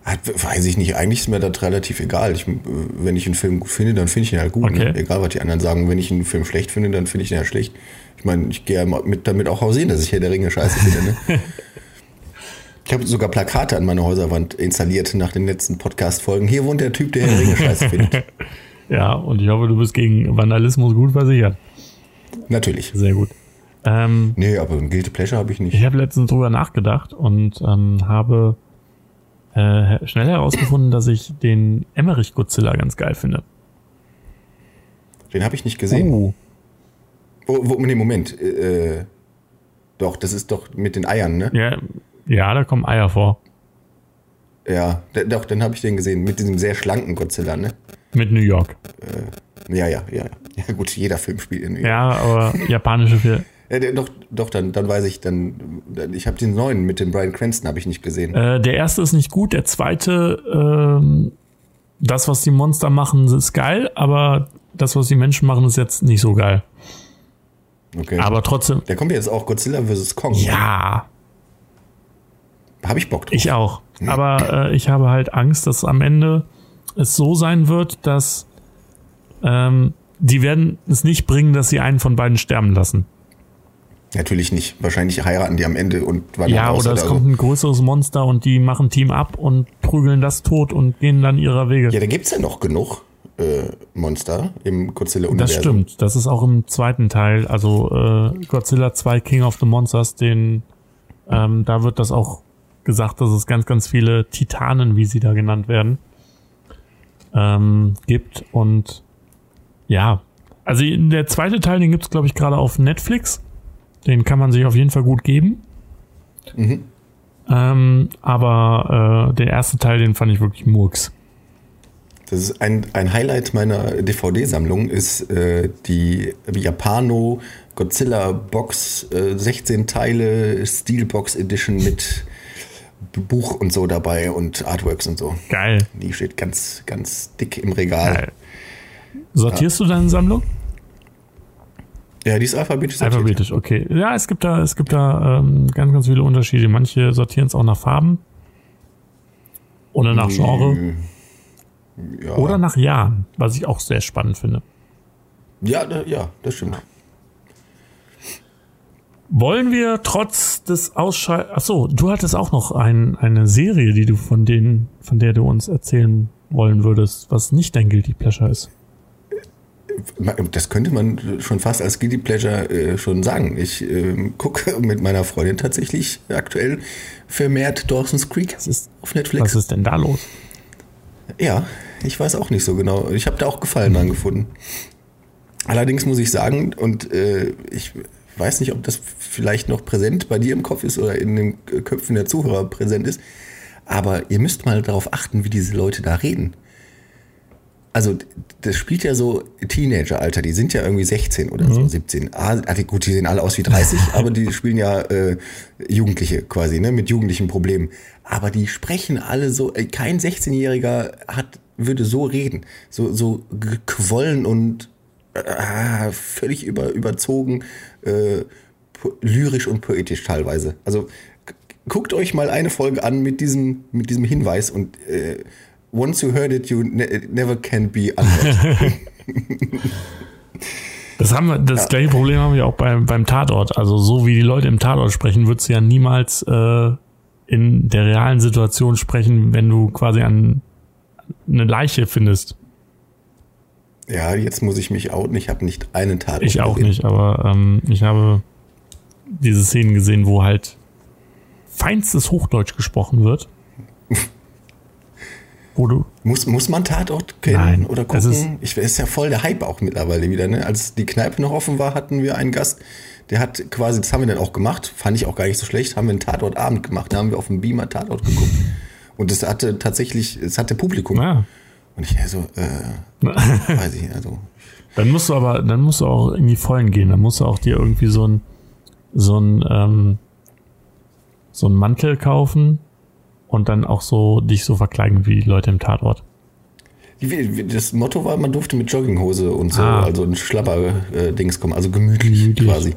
weiß ich nicht, eigentlich ist mir das relativ egal. Ich, wenn ich einen Film gut finde, dann finde ich ihn halt gut. Ne? Okay. Ne? Egal, was die anderen sagen. Wenn ich einen Film schlecht finde, dann finde ich ihn ja schlecht. Ich meine, ich gehe ja mit, damit auch hausieren, dass ich hier der Ringe scheiße finde. Ne? ich habe sogar Plakate an meiner Häuserwand installiert nach den letzten Podcast-Folgen. Hier wohnt der Typ, der Herr Ringe scheiße findet. Ja, und ich hoffe, du bist gegen Vandalismus gut versichert. Natürlich. Sehr gut. Ähm, nee, aber ein Guilty Pleasure habe ich nicht. Ich habe letztens drüber nachgedacht und ähm, habe äh, schnell herausgefunden, dass ich den Emmerich Godzilla ganz geil finde. Den habe ich nicht gesehen. Oh. Wo, wo, nee, Moment. Äh, doch, das ist doch mit den Eiern, ne? Ja, ja da kommen Eier vor. Ja, doch, dann habe ich den gesehen. Mit diesem sehr schlanken Godzilla, ne? Mit New York. Äh, Ja, ja, ja. Ja, gut, jeder Film spielt in. Ja, aber japanische Filme. Der- doch, doch, dann, dann weiß ich, dann, dann ich habe den neuen mit dem Brian Cranston habe ich nicht gesehen. Äh, der erste ist nicht gut, der zweite, ähm, das, was die Monster machen, ist geil, aber das, was die Menschen machen, ist jetzt nicht so geil. Okay. Aber trotzdem, der kommt jetzt auch Godzilla vs. Kong. ja, Habe ich Bock drauf. ich auch. Aber äh, ich habe halt Angst, dass am Ende es so sein wird, dass ähm, die werden es nicht bringen, dass sie einen von beiden sterben lassen. Natürlich nicht. Wahrscheinlich heiraten die am Ende und wandern Ja, oder es kommt ein größeres Monster und die machen Team ab und prügeln das tot und gehen dann ihrer Wege. Ja, da gibt's ja noch genug äh, Monster im Godzilla-Universum. Das stimmt. Das ist auch im zweiten Teil, also äh, Godzilla 2 King of the Monsters, den ähm, da wird das auch gesagt, dass es ganz, ganz viele Titanen, wie sie da genannt werden, ähm, gibt. Und ja, also der zweite Teil, den gibt's glaube ich, gerade auf Netflix. Den kann man sich auf jeden Fall gut geben. Mhm. Ähm, aber äh, der erste Teil, den fand ich wirklich Murks. Das ist ein, ein Highlight meiner DVD-Sammlung, ist äh, die Japano Godzilla Box, äh, 16 Teile, Steelbox Edition mit Buch und so dabei und Artworks und so. Geil. Die steht ganz, ganz dick im Regal. Geil. Sortierst du deine Sammlung? Ja, die ist alphabetisch sortiert. Alphabetisch, okay. Ja, es gibt da, es gibt da ähm, ganz, ganz viele Unterschiede. Manche sortieren es auch nach Farben. Oder nach Genre. Ja, Oder nach Jahren, was ich auch sehr spannend finde. ja, da, ja, das stimmt. Wollen wir trotz des Ausschall... Achso, du hattest auch noch ein, eine Serie, die du von denen, von der du uns erzählen wollen würdest, was nicht dein Guilty Pleasure ist. Das könnte man schon fast als Guilty Pleasure äh, schon sagen. Ich ähm, gucke mit meiner Freundin tatsächlich aktuell vermehrt Dawson's Creek ist- auf Netflix. Was ist denn da los? Ja, ich weiß auch nicht so genau. Ich habe da auch Gefallen dran gefunden. Allerdings muss ich sagen, und äh, ich weiß nicht, ob das vielleicht noch präsent bei dir im Kopf ist oder in den Köpfen der Zuhörer präsent ist, aber ihr müsst mal darauf achten, wie diese Leute da reden. Also, das spielt ja so Teenager-Alter, die sind ja irgendwie 16 oder so, 17. Ah, ah, gut, die sehen alle aus wie 30, aber die spielen ja äh, Jugendliche quasi, ne, mit jugendlichen Problemen. Aber die sprechen alle so, äh, kein 16-Jähriger hat, würde so reden. So, so gequollen und äh, völlig über, überzogen, äh, lyrisch und poetisch teilweise. Also guckt euch mal eine Folge an mit diesem, mit diesem Hinweis und äh, once you heard it, you ne never can be unheard. Das haben wir, das gleiche Problem haben wir auch beim, beim Tatort. Also so wie die Leute im Tatort sprechen, würdest du ja niemals äh, in der realen Situation sprechen, wenn du quasi an eine Leiche findest. ja, jetzt muss ich mich outen. Ich habe nicht einen Tat. Ich auch nicht, aber ähm, ich habe diese Szenen gesehen, wo halt feinstes Hochdeutsch gesprochen wird. wo du, Muss, muss man Tatort kennen Nein, oder es ist- gucken? Ich, ist ja voll der Hype auch mittlerweile wieder. Ne? Als die Kneipe noch offen war, hatten wir einen Gast, der hat quasi, das haben wir dann auch gemacht, fand ich auch gar nicht so schlecht, haben wir einen Tatortabend gemacht, da haben wir auf dem Beamer Tatort geguckt. Und das hatte tatsächlich, es hatte Publikum. ja, Und ich so, äh, weiß ich also. Dann musst du aber, dann musst du auch in die Vollen gehen. Dann musst du auch dir irgendwie so ein, so ein, ähm, so ein Mantel kaufen und dann auch so dich so verkleiden wie die Leute im Tatort. Das Motto war, man durfte mit Jogginghose und so, Ah. also ein Schlapper-Dings kommen, also gemütlich, Gemütlich. quasi.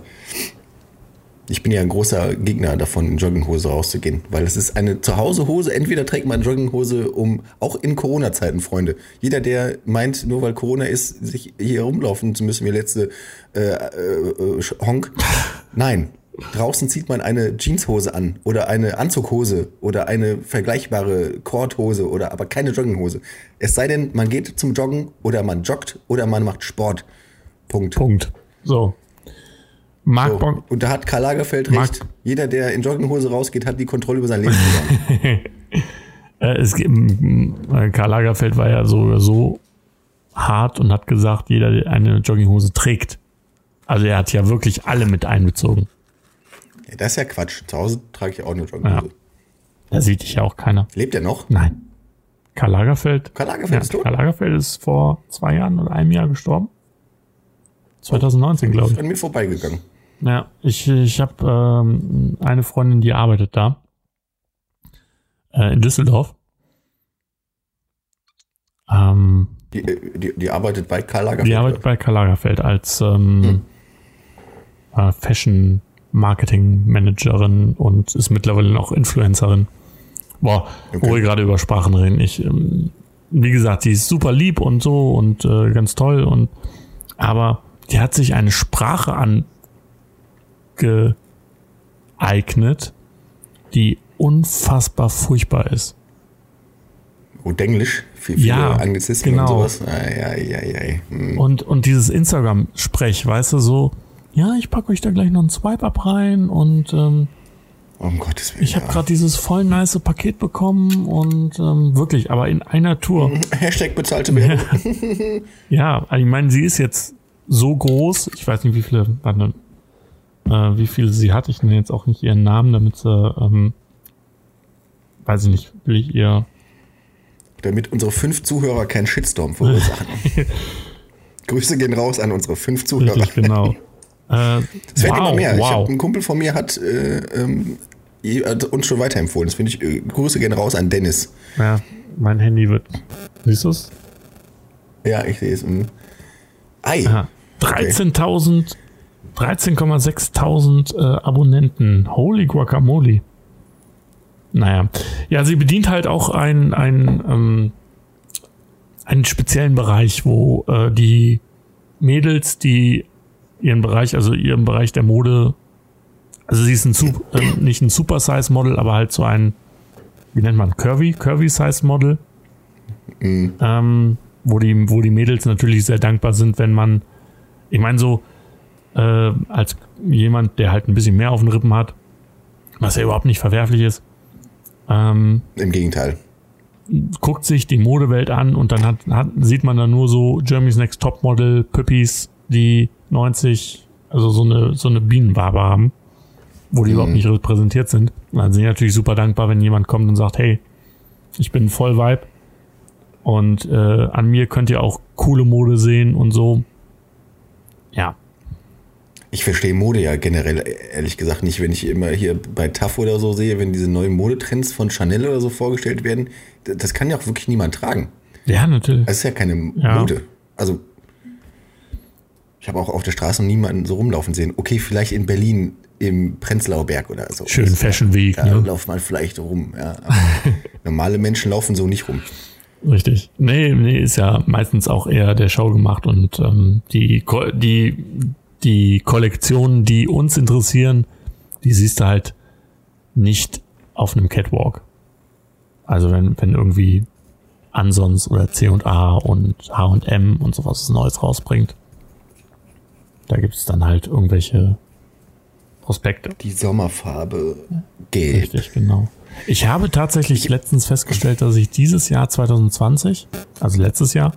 Ich bin ja ein großer Gegner davon, in Jogginghose rauszugehen, weil es ist eine Zuhausehose. Entweder trägt man Jogginghose, um auch in Corona-Zeiten, Freunde. Jeder, der meint, nur weil Corona ist, sich hier rumlaufen zu müssen, wie letzte äh, äh, äh, Honk. Nein. Draußen zieht man eine Jeanshose an oder eine Anzughose oder eine vergleichbare Korthose oder aber keine Jogginghose. Es sei denn, man geht zum Joggen oder man joggt oder man macht Sport. Punkt. Punkt. So. Mark So. Und da hat Karl Lagerfeld Mark- recht. Jeder, der in Jogginghose rausgeht, hat die Kontrolle über sein Leben verloren. äh, es gibt, Karl Lagerfeld war ja so, so hart und hat gesagt, jeder, der eine Jogginghose trägt. Also er hat ja wirklich alle mit einbezogen. Ja, das ist ja Quatsch. Zu Hause trage ich auch eine Jogginghose. Da sieht dich ja auch keiner. Lebt er noch? Nein. Karl Lagerfeld. Karl Lagerfeld ja, ist tot? Karl Lagerfeld ist vor zwei Jahren oder einem Jahr gestorben. 2019, glaube Ist ich. an mir vorbeigegangen. Ja, ich, ich habe ähm, eine Freundin, die arbeitet da. Äh, in Düsseldorf. Ähm, Die, äh, die, die arbeitet bei Karl Lagerfeld. die arbeitet bei Karl Lagerfeld als ähm, äh, Fashion Marketing Managerin und ist mittlerweile auch Influencerin. Boah, wo Okay. wir gerade über Sprachen reden. Ich, ähm, wie gesagt, die ist super lieb und so und äh, ganz toll und aber die hat sich eine Sprache angeeignet, die unfassbar furchtbar ist. Und Englisch, viel, viele Ja, Anglizismen genau. und sowas. Ei, ei, ei, ei. Hm. Und, und dieses Instagram-Sprech, weißt du, so, ja, ich packe euch da gleich noch einen Swipe-Up rein und ähm, Um Gottes Willen. ich habe gerade dieses voll nice Paket bekommen und ähm, wirklich, aber in einer Tour. Hashtag bezahlte Werbung. Ja, ich meine, sie ist jetzt so groß, ich weiß nicht, wie viele, warte, äh, wie viele sie hat. Ich nenne jetzt auch nicht ihren Namen, damit sie, ähm, weiß ich nicht, will ich ihr. Damit unsere fünf Zuhörer keinen Shitstorm verursachen. Grüße gehen raus an unsere fünf Zuhörer. Richtig, genau. Äh, Es werden immer wow, mehr. Ich hab, wow. ein Kumpel von mir hat, äh, ähm, uns schon weiterempfohlen. Das finde ich. Äh, Grüße gehen raus an Dennis. Ja, mein Handy wird. Siehst du es? Ja, ich sehe es. mm. Ei. Ja. 13.000, 13,6.000 äh, Abonnenten. Holy Guacamole. Naja. Ja, sie bedient halt auch ein, ein, ähm, einen speziellen Bereich, wo äh, die Mädels, die ihren Bereich, also ihren Bereich der Mode, also sie ist ein äh, nicht ein Super Size Model, aber halt so ein, wie nennt man, Curvy, Curvy Size Model. Ähm, wo die, wo die Mädels natürlich sehr dankbar sind, wenn man, ich meine so, äh, als jemand, der halt ein bisschen mehr auf den Rippen hat, was ja überhaupt nicht verwerflich ist, ähm, Im Gegenteil. guckt sich die Modewelt an und dann hat, hat, sieht man da nur so Germany's Next Topmodel, Püppis, die 90, also so eine, so eine Bienenwabe haben, wo die überhaupt nicht repräsentiert sind. Und dann sind die natürlich super dankbar, wenn jemand kommt und sagt, hey, ich bin voll Vibe und äh, an mir könnt ihr auch coole Mode sehen und so. Ja, Ich verstehe Mode ja generell ehrlich gesagt nicht, wenn ich immer hier bei TAF oder so sehe, wenn diese neuen Modetrends von Chanel oder so vorgestellt werden. Das kann ja auch wirklich niemand tragen. ja, natürlich. Das ist ja keine Ja. Mode. Also, ich habe auch auf der Straße noch niemanden so rumlaufen sehen. Okay, vielleicht in Berlin im Prenzlauer Berg oder so. Schön Das- Fashion Week, Da ne? lauft man vielleicht rum. Ja. Normale Menschen laufen so nicht rum. Richtig. Nee, nee, ist ja meistens auch eher der Show gemacht und ähm, die, die, die Kollektionen, die uns interessieren, die siehst du halt nicht auf einem Catwalk. Also wenn, wenn irgendwie Ansons oder C&A und H&M und sowas was Neues rausbringt, da gibt es dann halt irgendwelche Prospekte. Die Sommerfarbe gelb. Richtig, genau. Ich habe tatsächlich letztens festgestellt, dass ich dieses Jahr 2020, also letztes Jahr,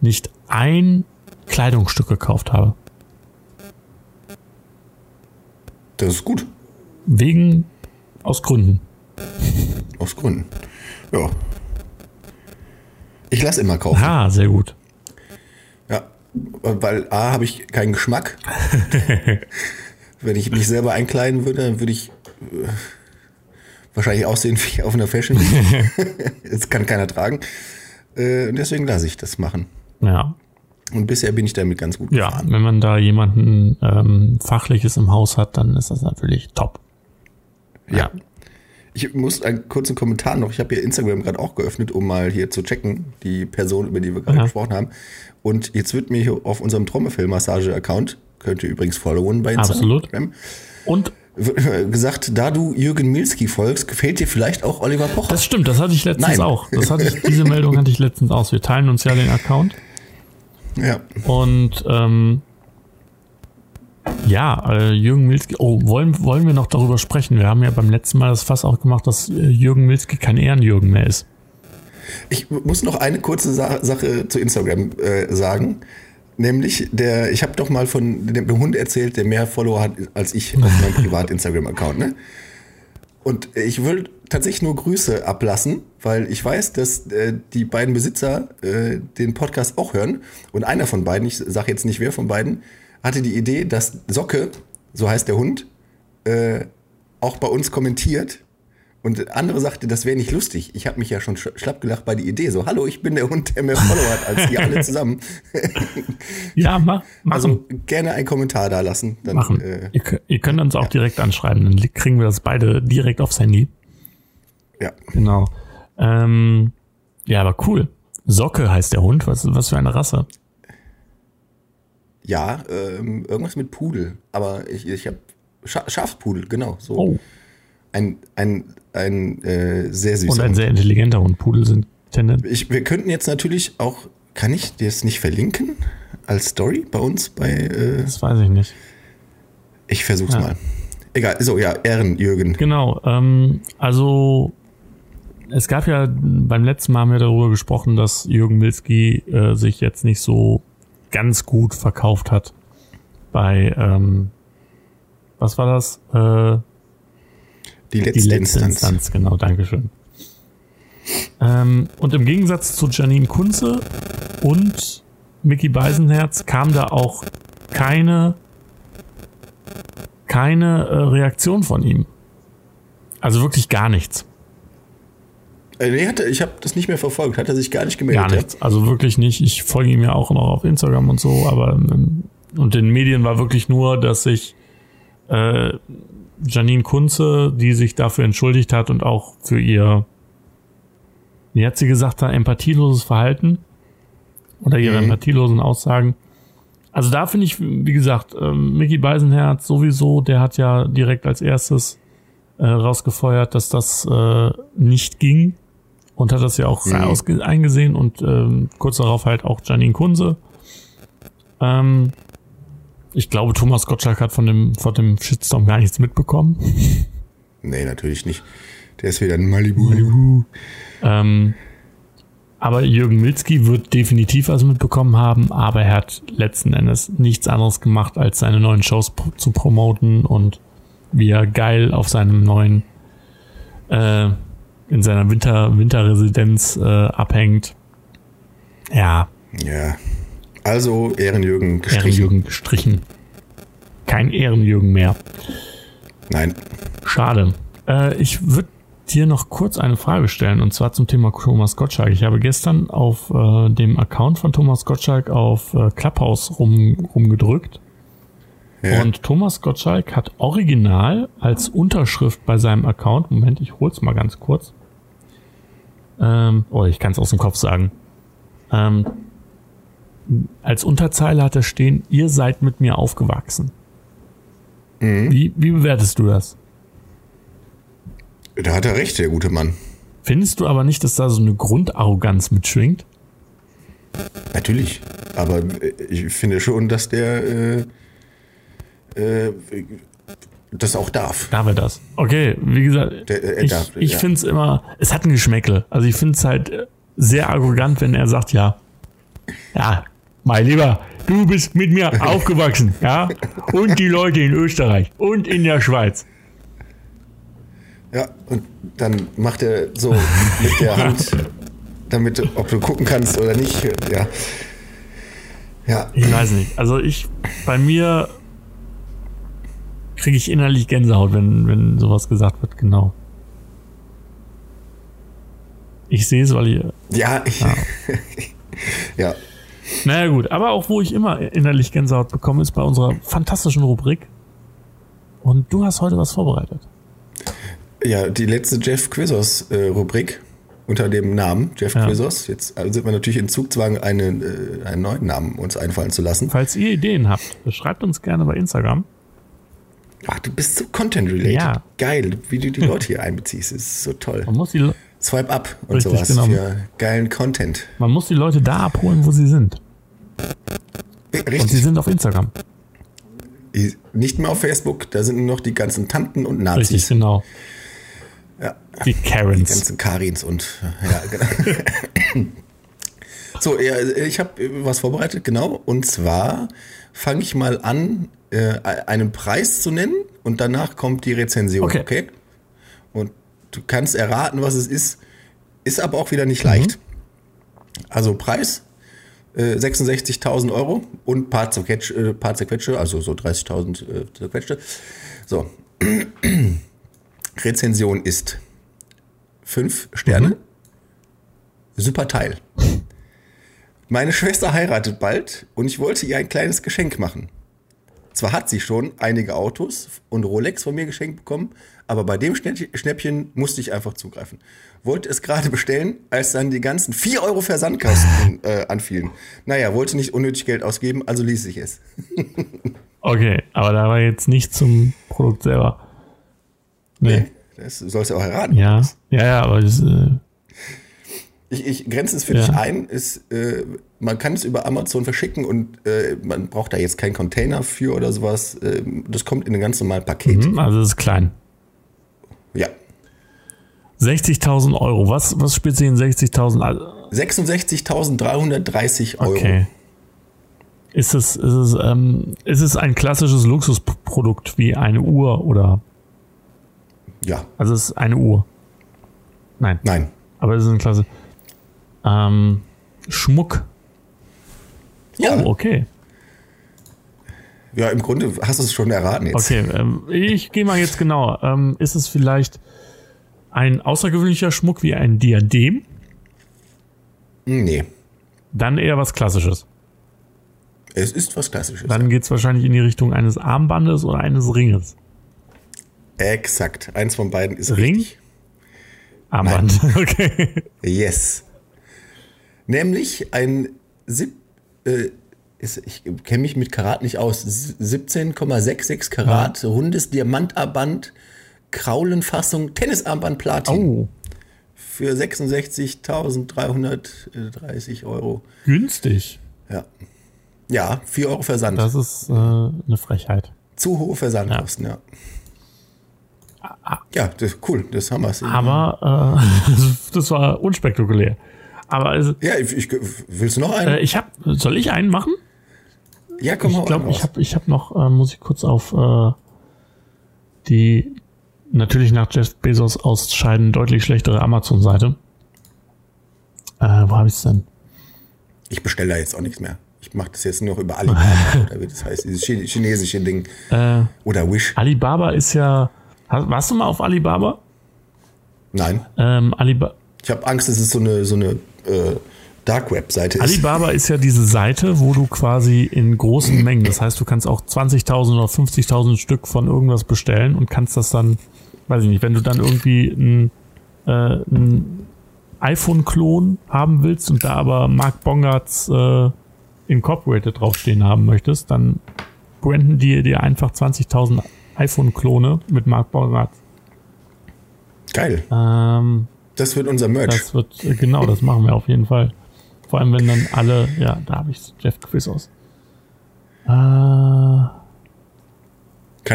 nicht ein Kleidungsstück gekauft habe. Das ist gut. Wegen, aus Gründen. Aus Gründen. Ja. Ich lasse immer kaufen. Ah, sehr gut. Ja. Weil A, habe ich keinen Geschmack. Wenn ich mich selber einkleiden würde, dann würde ich äh, wahrscheinlich aussehen wie auf einer Fashion das kann keiner tragen. Äh, und deswegen lasse ich das machen. Ja. Und bisher bin ich damit ganz gut Ja, gefahren. wenn man da jemanden ähm, Fachliches im Haus hat, dann ist das natürlich top. Ja. Ich muss einen kurzen Kommentar noch. Ich habe hier Instagram gerade auch geöffnet, um mal hier zu checken, die Person, über die wir gerade gesprochen haben. Und jetzt wird mir hier auf unserem Trommelfell-Massage-Account, könnt ihr übrigens followen bei Absolut. Instagram, Und wird gesagt, da du Jürgen Milski folgst, gefällt dir vielleicht auch Oliver Pocher. das stimmt, das hatte ich letztens Nein. auch. Das hatte ich, diese Meldung hatte ich letztens aus. Wir teilen uns ja den Account. ja. Und ähm, ja, äh, Jürgen Milski, oh, wollen, wollen wir noch darüber sprechen? Wir haben ja beim letzten Mal das Fass auch gemacht, dass äh, Jürgen Milski kein Ehrenjürgen mehr ist. Ich muss noch eine kurze Sa Sache zu Instagram äh, sagen. Nämlich, der, ich habe doch mal von dem, dem Hund erzählt, der mehr Follower hat als ich auf meinem Privat-Instagram-Account. Ne? Und ich will tatsächlich nur Grüße ablassen, weil ich weiß, dass äh, die beiden Besitzer äh, den Podcast auch hören. Und einer von beiden, ich sage jetzt nicht wer von beiden, hatte die Idee, dass Socke, so heißt der Hund, äh, auch bei uns kommentiert. Und andere sagte, das wäre nicht lustig. Ich habe mich ja schon schlapp gelacht bei der Idee. So, hallo, ich bin der Hund, der mehr Follower hat als ihr alle zusammen. ja, mach, machen. Also gerne einen Kommentar da lassen. Dann, machen. Äh, ihr, ihr, könnt uns auch ja. direkt anschreiben. Dann kriegen wir das beide direkt aufs Handy. Ja. Genau. Ähm, ja, aber cool. Socke heißt der Hund. Was, was für eine Rasse? Ja, ähm, irgendwas mit Pudel. Aber ich, ich habe Scha Schafspudel, genau. So. Oh. Ein, ein, ein äh, sehr süßer Und ein sehr intelligenter Hund. Pudel sind tendenziell. wir könnten jetzt natürlich auch, kann ich dir das nicht verlinken als Story bei uns? Bei, äh, das weiß ich nicht. Ich versuch's ja. mal. Egal, so, ja, Ehren, Jürgen. Genau, ähm, also es gab ja beim letzten Mal haben wir darüber gesprochen, dass Jürgen Milski äh, sich jetzt nicht so ganz gut verkauft hat bei ähm, was war das? Äh, die letzte, die letzte Instanz. Instanz. Genau, Dankeschön. Ähm, und im Gegensatz zu Janine Kunze und Mickey Beisenherz kam da auch keine keine äh, Reaktion von ihm. Also wirklich gar nichts. Äh, nee, hatte, ich habe das nicht mehr verfolgt. Hat er sich gar nicht gemeldet? Gar nichts. Also wirklich nicht. Ich folge ihm ja auch noch auf Instagram und so, aber ähm, und in den Medien war wirklich nur, dass sich äh, Janine Kunze, die sich dafür entschuldigt hat und auch für ihr, wie hat sie gesagt, empathieloses Verhalten oder ihre mhm. empathielosen Aussagen. Also da finde ich, wie gesagt, ähm, Mickey Beisenherz sowieso, der hat ja direkt als erstes äh, rausgefeuert, dass das äh, nicht ging und hat das ja auch mhm. eingesehen und ähm, kurz darauf halt auch Janine Kunze. Ähm, ich glaube, Thomas Gottschalk hat von dem, von dem Shitstorm gar nichts mitbekommen. Nee, natürlich nicht. Der ist wieder in Malibu. Malibu. Ähm, aber Jürgen Milzki wird definitiv was mitbekommen haben, aber er hat letzten Endes nichts anderes gemacht, als seine neuen Shows zu promoten und wie er geil auf seinem neuen äh, in seiner Winter, Winterresidenz äh, abhängt. Ja. Ja. Also Ehrenjürgen gestrichen. Ehrenjürgen gestrichen. Kein Ehrenjürgen mehr. Nein. Schade. Äh, ich würde dir noch kurz eine Frage stellen und zwar zum Thema Thomas Gottschalk. Ich habe gestern auf äh, dem Account von Thomas Gottschalk auf äh, Clubhouse rum, rumgedrückt. Ja. Und Thomas Gottschalk hat original als Unterschrift bei seinem Account, Moment, ich hol's mal ganz kurz, ähm, oh, ich kann es aus dem Kopf sagen. Ähm, als Unterzeile hat er stehen, ihr seid mit mir aufgewachsen. Mhm. Wie, wie bewertest du das? Da hat er recht, der gute Mann. Findest du aber nicht, dass da so eine Grundarroganz mitschwingt? Natürlich. Aber ich finde schon, dass der äh, äh, das auch darf. Darf er das? Okay, wie gesagt, Der, ich, darf, ich ja. finde es immer, es hat ein Geschmäckle. Also ich finde es halt sehr arrogant, wenn er sagt, ja, ja, mein Lieber, du bist mit mir aufgewachsen, ja, und die Leute in Österreich und in der Schweiz. Ja, und dann macht er so mit der Hand, damit, ob du gucken kannst oder nicht, ja. Ja. Ich weiß nicht. Also ich, bei mir kriege ich innerlich Gänsehaut, wenn, wenn sowas gesagt wird, genau. Ich sehe es, weil ihr. Ja, ich, ja. ja. Naja, gut, aber auch wo ich immer innerlich Gänsehaut bekomme, ist bei unserer fantastischen Rubrik. Und du hast heute was vorbereitet. Ja, die letzte Jeff Quizos-Rubrik äh, unter dem Namen Jeff ja. Quizos. Jetzt also sind wir natürlich in Zugzwang, einen, äh, einen neuen Namen uns einfallen zu lassen. Falls ihr Ideen habt, schreibt uns gerne bei Instagram. Ach, du bist so content-related. Ja. Geil, wie du die Leute hier einbeziehst. Das ist so toll. Man muss die Swipe up und Richtig, sowas genau. für geilen Content. Man muss die Leute da abholen, wo sie sind. Richtig. Und sie sind auf Instagram. Nicht mehr auf Facebook, da sind nur noch die ganzen Tanten und Nazis. Richtig, genau. Ja. Die Karens. Die ganzen Karins und ja, genau. so, ja, ich habe was vorbereitet, genau. Und zwar fange ich mal an, äh, einen Preis zu nennen und danach kommt die Rezension, okay? okay? Und du kannst erraten, was es ist. Ist aber auch wieder nicht leicht. Also Preis äh, 66.000 Euro und paar, Zerquetsch, äh, paar Zerquetsche, also so 30.000 äh, Zerquetschte. So. Rezension ist fünf Sterne. Super Teil. Meine Schwester heiratet bald und ich wollte ihr ein kleines Geschenk machen. Zwar hat sie schon einige Autos und Rolex von mir geschenkt bekommen, aber bei dem Schnäppchen- musste ich einfach zugreifen. Wollte es gerade bestellen, als dann die ganzen 4 Euro Versandkosten äh, anfielen. Naja, wollte nicht unnötig Geld ausgeben, also ließ ich es. Okay, aber da war jetzt nicht zum Produkt selber. Nee. Das sollst du auch erraten. Ja, ja, ja, aber das, äh, Ich, ich grenze es für Ja. dich ein. Ist, äh, man kann es über Amazon verschicken und äh, man braucht da jetzt keinen Container für oder sowas. Äh, das kommt in ein ganz normales Paket. hm, also es ist klein. Ja. 60.000 Euro. Was, was spielt sich in 60.000? Also, 66.330 Euro. Okay. Ist es, ist, es, ähm, ist es ein klassisches Luxusprodukt wie eine Uhr oder. Ja, Also es ist eine Uhr. Nein, nein. aber es ist eine Klasse. Ähm, Schmuck. Ja, Oh, okay. ja, im Grunde hast du es schon erraten jetzt. Okay, ähm, ich gehe mal jetzt genauer. Ähm, ist es vielleicht ein außergewöhnlicher Schmuck wie ein Diadem? Nee, Dann eher was Klassisches. es ist was Klassisches. Dann geht es wahrscheinlich in die Richtung eines Armbandes oder eines Ringes. Exakt. Eins von beiden ist Ring? richtig. Armband. Okay. Yes. Nämlich ein sieb, äh, ist, ich kenne mich mit Karat nicht aus. 17,66 Karat, rundes Diamantarmband, Kraulenfassung, Tennisarmband Platin Oh, für 66.330 Euro. günstig. Ja. Ja, 4 Euro Versand. Das ist äh, eine Frechheit. Zu hohe Versandkosten, ja. Ja, das, cool, das haben wir. Aber äh, das war unspektakulär. Aber es, Ja, ich, ich, willst du noch einen? äh, ich habe, soll ich einen machen? ja, komm Ich glaube, ich habe ich hab noch, äh, muss ich kurz auf äh, die natürlich nach Jeff Bezos ausscheiden deutlich schlechtere Amazon-Seite. Äh, wo habe ich es denn? Ich bestelle da jetzt auch nichts mehr. Ich mache das jetzt nur noch über Alibaba oder wie das heißt, dieses Chi- chinesische Ding. Äh, Oder Wish. Alibaba ist ja. Hast, warst du mal auf Alibaba? Nein. Ähm, Aliba Ich habe Angst, es ist so eine, so eine äh, Dark Web-Seite ist. Alibaba ist ja diese Seite, wo du quasi in großen Mengen, das heißt, du kannst auch 20.000 oder 50.000 Stück von irgendwas bestellen und kannst das dann, weiß ich nicht, wenn du dann irgendwie ein, äh, ein iPhone-Klon haben willst und da aber Mark Bongarts äh, Incorporated draufstehen haben möchtest, dann branden die dir einfach 20.000 iPhone-Klone mit Mark Bongart. Geil. Ähm, Das wird unser Merch. das wird, äh, genau, das machen wir auf jeden Fall. Vor allem, wenn dann alle, ja, da habe ich Jeff Bezos. Äh, Kann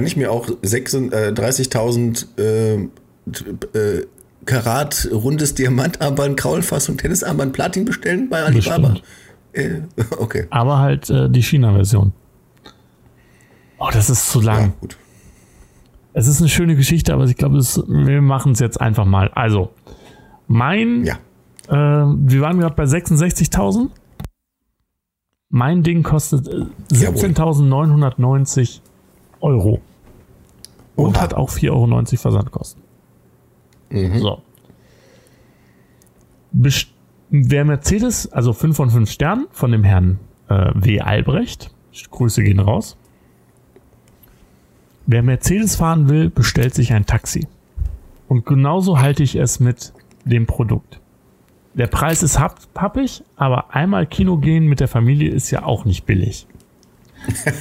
ich mir auch 36 äh, 30.000 äh, t- äh, Karat rundes Diamantarmband, Kraulfassung, Tennisarmband, Platin bestellen bei Alibaba? Äh, okay. aber halt äh, die China-Version. Oh, das ist zu lang. Ja, gut. Es ist eine schöne Geschichte, aber ich glaube, wir machen es jetzt einfach mal. Also, mein, Ja. äh, wir waren gerade bei 66.000. Mein Ding kostet äh, Jawohl. 17.990 Euro. Und Oha. hat auch 4,90 Euro Versandkosten. So. Best wer Mercedes, also 5 von 5 Sternen von dem Herrn äh, W. Albrecht, Grüße gehen raus. Wer Mercedes fahren will, bestellt sich ein Taxi. Und genauso halte ich es mit dem Produkt. Der Preis ist happ- happig, aber einmal Kino gehen mit der Familie ist ja auch nicht billig.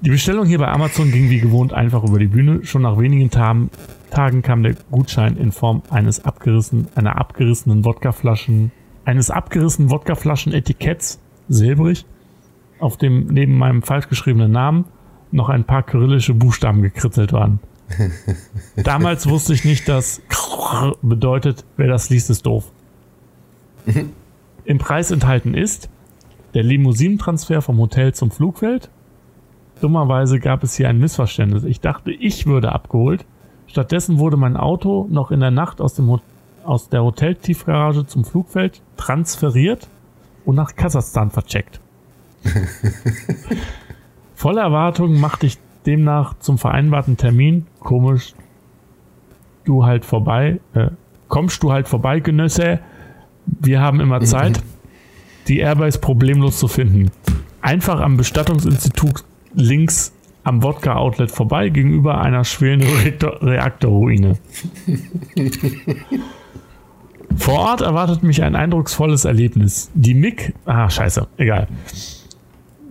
Die Bestellung hier bei Amazon ging wie gewohnt einfach über die Bühne. Schon nach wenigen Tagen, Tagen kam der Gutschein in Form eines abgerissen, einer abgerissenen Wodkaflaschen, eines abgerissenen Wodkaflaschen-Etiketts, silbrig, auf dem neben meinem falsch geschriebenen Namen noch ein paar kyrillische Buchstaben gekritzelt waren. Damals wusste ich nicht, dass bedeutet, wer das liest, ist doof. Im Preis enthalten ist der Limousinentransfer vom Hotel zum Flugfeld. Dummerweise gab es hier ein Missverständnis. Ich dachte, ich würde abgeholt. Stattdessen wurde mein Auto noch in der Nacht aus, dem, aus der Hoteltiefgarage zum Flugfeld transferiert und nach Kasachstan vercheckt. Voller Erwartungen machte ich demnach zum vereinbarten Termin, komisch, du halt vorbei, äh, kommst du halt vorbei, Genösse, wir haben immer Zeit, die Airbags problemlos zu finden. Einfach am Bestattungsinstitut links am Wodka-Outlet vorbei gegenüber einer schwelenden Reaktor Reaktorruine. Vor Ort erwartet mich ein eindrucksvolles Erlebnis. Die MIG, ah, scheiße, egal.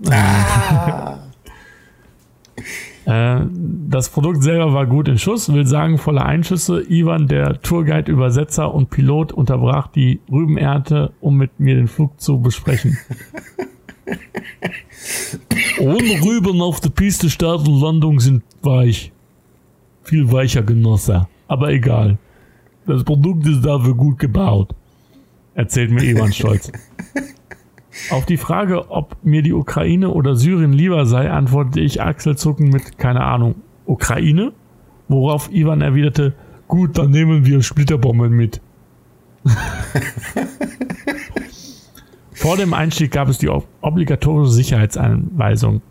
Ah. Äh, das Produkt selber war gut in Schuss, will sagen voller Einschüsse. Ivan, der Tourguide, Übersetzer und Pilot, unterbrach die Rübenernte, um mit mir den Flug zu besprechen. Ohne Rüben auf der Piste Start und Landung sind weich. Viel weicher Genosse. Aber egal. Das Produkt ist dafür gut gebaut. Erzählt mir Ivan stolz. Auf die Frage, ob mir die Ukraine oder Syrien lieber sei, antwortete ich achselzuckend mit, keine Ahnung, Ukraine? Worauf Ivan erwiderte, gut, dann nehmen wir Splitterbomben mit. Vor dem Einstieg gab es die obligatorische Sicherheitsanweisung.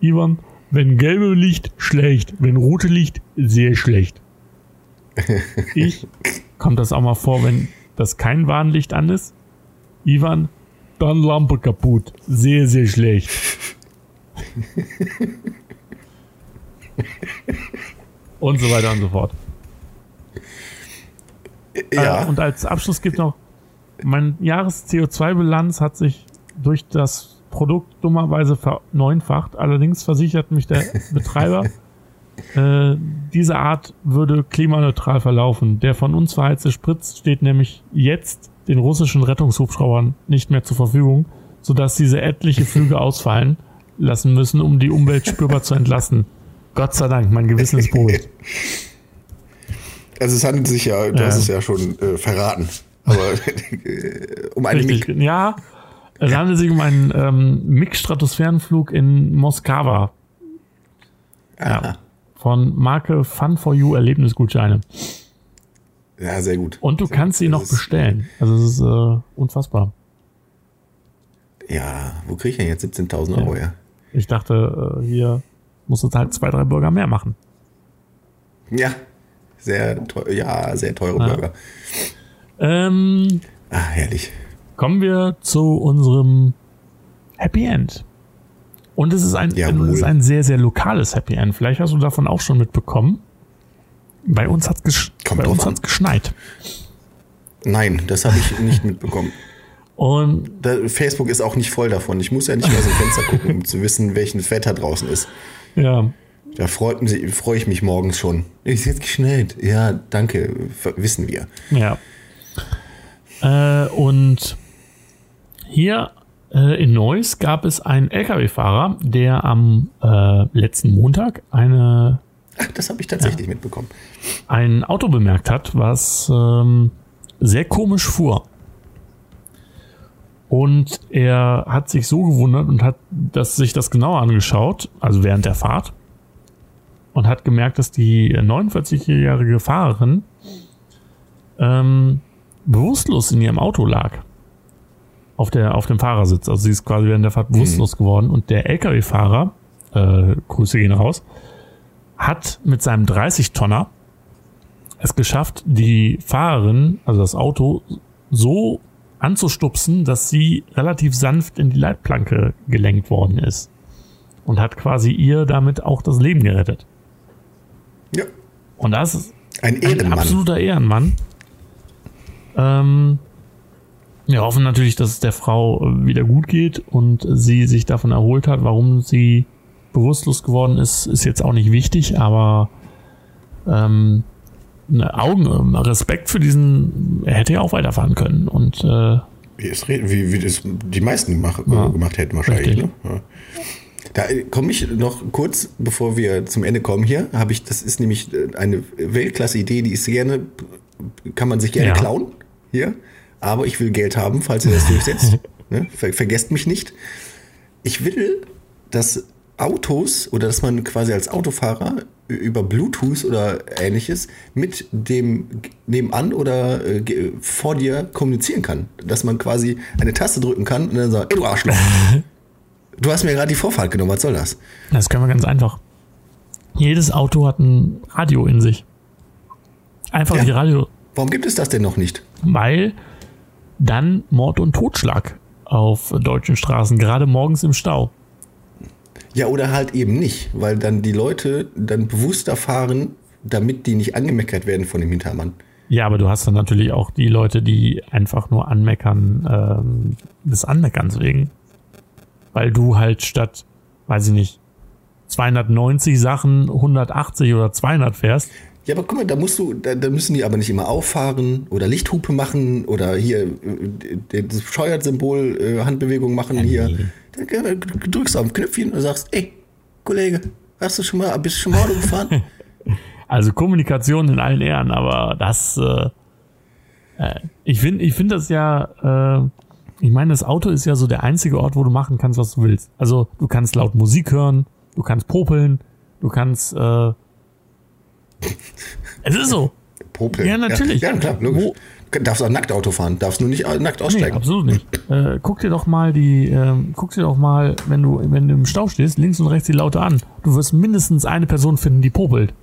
Ivan, wenn gelbe Licht, schlecht. Wenn rote Licht, sehr schlecht. Ich, kommt das auch mal vor, wenn das kein Warnlicht an ist? Ivan, dann Lampe kaputt. Sehr, sehr schlecht. und so weiter und so fort. Ja. Äh, und als Abschluss gibt noch, mein Jahres-CO2-Bilanz hat sich durch das Produkt dummerweise verneunfacht. Allerdings versichert mich der Betreiber, äh, diese Art würde klimaneutral verlaufen. Der von uns verheizte Spritz steht nämlich jetzt den russischen Rettungshubschraubern nicht mehr zur Verfügung, sodass diese etliche Flüge ausfallen lassen müssen, um die Umwelt spürbar zu entlasten. Gott sei Dank, mein Gewissen ist beruhigt. Also es handelt sich ja, du ja. hast es ja schon äh, verraten, aber äh, um einen Richtig, Ja, es ja. handelt sich um einen ähm, MiG-Stratosphärenflug in Moskwa. Ja, von Marke Fun for You Erlebnisgutscheine. Ja, sehr gut. Und du sehr kannst sie noch bestellen. Also es ist äh, unfassbar. Ja, wo kriege ich denn jetzt 17.000 Euro ja. her? Ich dachte, äh, hier muss es halt zwei, drei Burger mehr machen. Ja, sehr teuer, ja, sehr teure ja. Burger. Ähm, ah, herrlich. Kommen wir zu unserem Happy End. Und es ist ein, es ist ein sehr, sehr lokales Happy End. Vielleicht hast du davon auch schon mitbekommen. Bei uns hat es geschneit. Nein, das habe ich nicht mitbekommen. Und da, Facebook ist auch nicht voll davon. Ich muss ja nicht mehr so Fenster gucken, um zu wissen, welches Wetter draußen ist. Ja. Da freue ich mich morgens schon. Ist jetzt geschneit. Ja, danke. Wissen wir. Ja. Äh, und hier äh, in Neuss gab es einen LKW-Fahrer, der am äh, letzten Montag eine das habe ich tatsächlich ja. mitbekommen. Ein Auto bemerkt hat, was ähm, sehr komisch fuhr. Und er hat sich so gewundert und hat das, sich das genauer angeschaut, also während der Fahrt, und hat gemerkt, dass die 49-jährige Fahrerin ähm, bewusstlos in ihrem Auto lag. Auf, der, auf dem Fahrersitz. Also sie ist quasi während der Fahrt bewusstlos mhm. geworden. Und der LKW-Fahrer, äh, Grüße gehen raus, hat mit seinem 30-Tonner es geschafft, die Fahrerin, also das Auto, so anzustupsen, dass sie relativ sanft in die Leitplanke gelenkt worden ist. Und hat quasi ihr damit auch das Leben gerettet. Ja. Und das ist ein, ein absoluter Ehrenmann. Ähm, wir hoffen natürlich, dass es der Frau wieder gut geht und sie sich davon erholt hat, warum sie bewusstlos geworden ist, ist jetzt auch nicht wichtig, aber ähm, Augen, Respekt für diesen, er hätte ja auch weiterfahren können und äh, wie, wie das die meisten gemacht, ja, gemacht hätten wahrscheinlich. Ne? Ja. Da komme ich noch kurz, bevor wir zum Ende kommen hier, habe ich, das ist nämlich eine Weltklasse-Idee, die ist gerne, kann man sich gerne ja. klauen hier, aber ich will Geld haben, falls ihr das durchsetzt. ne? Ver vergesst mich nicht. Ich will, dass Autos oder dass man quasi als Autofahrer über Bluetooth oder ähnliches mit dem nebenan oder äh, vor dir kommunizieren kann. Dass man quasi eine Taste drücken kann und dann sagt, ey du Arschloch, du hast mir gerade die Vorfahrt genommen, was soll das? Das können wir ganz einfach. Jedes Auto hat ein Radio in sich. Einfach Ja. die Radio, Warum gibt es das denn noch nicht? weil dann Mord und Totschlag auf deutschen Straßen, gerade morgens im Stau. Ja, oder halt eben nicht, weil dann die Leute dann bewusster fahren, damit die nicht angemeckert werden von dem Hintermann. Ja, aber du hast dann natürlich auch die Leute, die einfach nur anmeckern, ähm, des Anmeckerns wegen. Weil du halt statt, weiß ich nicht, 290 Sachen 180 oder 200 fährst. Ja, aber guck mal, da musst du, da, da müssen die aber nicht immer auffahren oder Lichthupe machen oder hier äh, das Steuersymbol äh, Handbewegung machen hier. Da Du drückst auf ein Knöpfchen und sagst, ey, Kollege, hast du schon mal, bist du schon mal Auto gefahren? Also Kommunikation in allen Ehren, aber das, äh, äh, ich finde, ich finde das ja, äh, ich meine, das Auto ist ja so der einzige Ort, wo du machen kannst, was du willst. Also du kannst laut Musik hören, du kannst popeln, du kannst, äh, es ist so. Popeln. Ja, natürlich. Ja, ja klar, logisch. Wo- Du darfst auch nackt Auto fahren, darfst nur nicht äh, nackt Nee, aussteigen. absolut nicht. Äh, guck dir doch mal die, ähm, guck dir doch mal, wenn du, wenn du im Stau stehst, links und rechts die Laute an. Du wirst mindestens eine Person finden, die popelt.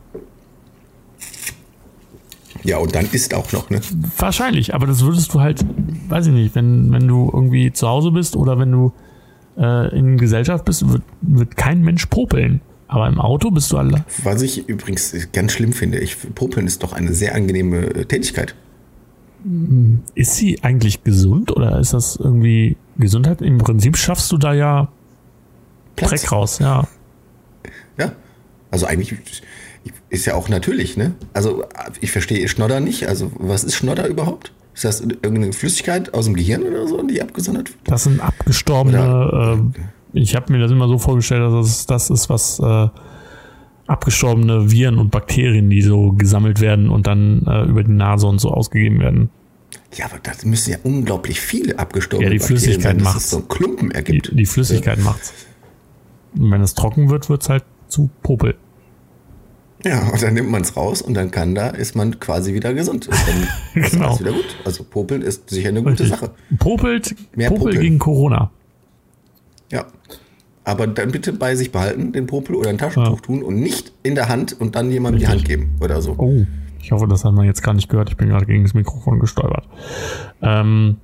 ja, und dann ist auch noch, ne? Wahrscheinlich, aber das würdest du halt, weiß ich nicht, wenn, wenn du irgendwie zu Hause bist oder wenn du äh, in Gesellschaft bist, wird, wird kein Mensch popeln. Aber im Auto bist du alle. Was ich übrigens ganz schlimm finde, ich, Popeln ist doch eine sehr angenehme äh, Tätigkeit. Ist sie eigentlich gesund oder ist das irgendwie Gesundheit? Im Prinzip schaffst du da ja Dreck raus, ja. Ja. Also eigentlich ist ja auch natürlich, ne? Also ich verstehe Schnodder nicht. Also was ist Schnodder überhaupt? Ist das irgendeine Flüssigkeit aus dem Gehirn oder so, die abgesondert wird? Das sind abgestorbene, äh, ich habe mir das immer so vorgestellt, dass das, das ist was äh, abgestorbene Viren und Bakterien, die so gesammelt werden und dann äh, über die Nase und so ausgegeben werden. Ja, aber das müssen ja unglaublich viele abgestorbene Ja, die Bakterien Flüssigkeit es so einen Klumpen Die, ergibt. die Flüssigkeit macht's. Und wenn es trocken wird, wird's halt zu Popel. Ja, und dann nimmt man es raus und dann kann da, ist man quasi wieder gesund. Und dann ist Genau. alles wieder gut. Also Popeln ist sicher eine gute Richtig. Sache. Popelt, Mehr Popel popeln. gegen Corona. Ja. Aber dann bitte bei sich behalten, den Popel oder ein Taschentuch Ja. tun und nicht in der Hand und dann jemandem die Hand geben oder so. Oh, ich hoffe, das hat man jetzt gar nicht gehört. Ich bin gerade gegen das Mikrofon gestolpert. Ähm,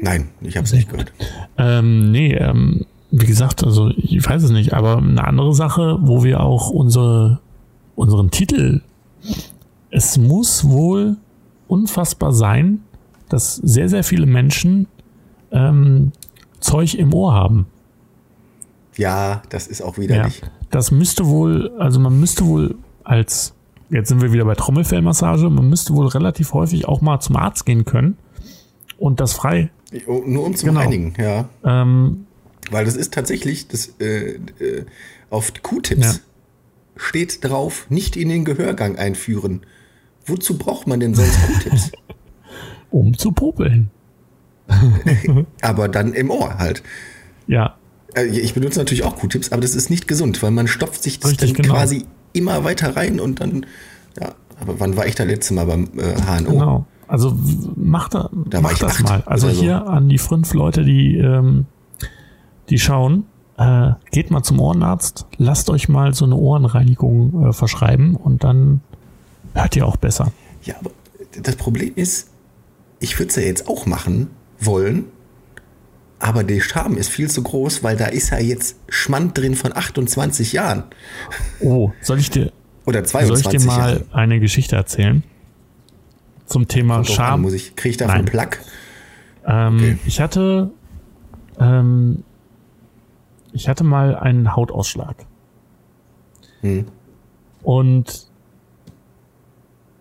Nein, ich habe es nicht gehört. Ähm, nee, ähm, wie gesagt, also ich weiß es nicht, aber eine andere Sache, wo wir auch unsere, unseren Titel, es muss wohl unfassbar sein, dass sehr, sehr viele Menschen ähm, Zeug im Ohr haben. Ja, das ist auch Ja, widerlich. das müsste wohl, also man müsste wohl als, jetzt sind wir wieder bei Trommelfellmassage, man müsste wohl relativ häufig auch mal zum Arzt gehen können und das frei. Oh, Nur um zu Genau. reinigen, ja. Ähm, Weil das ist tatsächlich, das, äh, äh, auf Q-Tips Ja. steht drauf, nicht in den Gehörgang einführen. Wozu braucht man denn sonst Q-Tips? um zu popeln. aber dann im Ohr halt. Ja, Äh, Ich benutze natürlich auch Q-Tips, aber das ist nicht gesund, weil man stopft sich das Richtig, dann genau. quasi immer weiter rein und dann, ja, aber wann war ich da letzte Mal beim äh, HNO? Genau. Also macht, da, Da ich das mal. Also oder so. hier an die fünf Leute, die, ähm, die schauen, äh, geht mal zum Ohrenarzt, lasst euch mal so eine Ohrenreinigung äh, verschreiben und dann hört ihr auch besser. Ja, aber das Problem ist, ich würde es ja jetzt auch machen wollen, aber der Charme ist viel zu groß, weil da ist ja jetzt Schmand drin von 28 Jahren Oh, soll ich dir, oder soll ich 22 dir mal Jahren. eine Geschichte erzählen? Zum Thema an, Scham. muss ich, kriege ich da Nein. einen Plug? Ähm, Okay. Ich hatte, ähm, ich hatte mal einen Hautausschlag. Hm. Und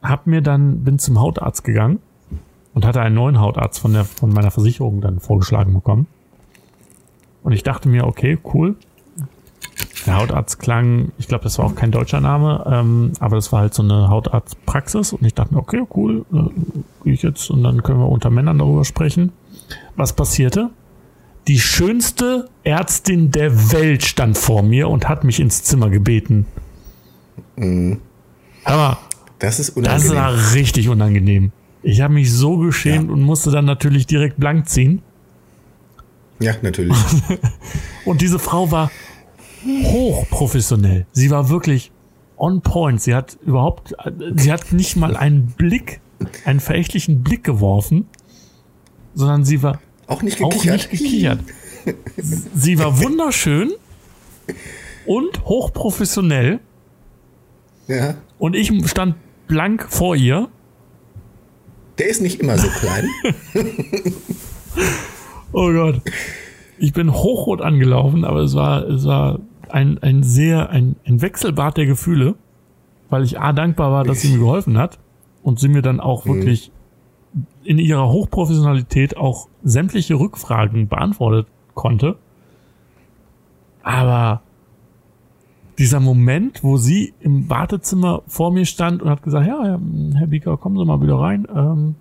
hab mir dann, bin zum Hautarzt gegangen und hatte einen neuen Hautarzt von der, von meiner Versicherung dann vorgeschlagen bekommen. Und ich dachte mir, okay, cool. Der Hautarzt klang, ich glaube, das war auch kein deutscher Name, ähm, aber das war halt so eine Hautarztpraxis und ich dachte mir, okay, cool, äh, gehe ich jetzt und dann können wir unter Männern darüber sprechen. Was passierte? Die schönste Ärztin der Welt stand vor mir und hat mich ins Zimmer gebeten. Mhm. Aber das ist unangenehm. Das war richtig unangenehm. Ich habe mich so geschämt ja. und musste dann natürlich direkt blank ziehen. Ja, natürlich. und diese Frau war hochprofessionell. Sie war wirklich on point. Sie hat überhaupt, sie hat nicht mal einen Blick, einen verächtlichen Blick geworfen, sondern sie war auch nicht gekichert. Auch nicht gekichert. sie war wunderschön und hochprofessionell. Ja. Und ich stand blank vor ihr. Der ist nicht immer so klein. oh Gott. Ich bin hochrot angelaufen, aber es war, es war ein, ein sehr, ein, ein Wechselbad der Gefühle, weil ich A dankbar war, dass sie mir geholfen hat und sie mir dann auch mhm. wirklich in ihrer Hochprofessionalität auch sämtliche Rückfragen beantwortet konnte. Aber dieser Moment, wo sie im Wartezimmer vor mir stand und hat gesagt, ja, Herr Bieker, kommen Sie mal wieder rein. Ähm,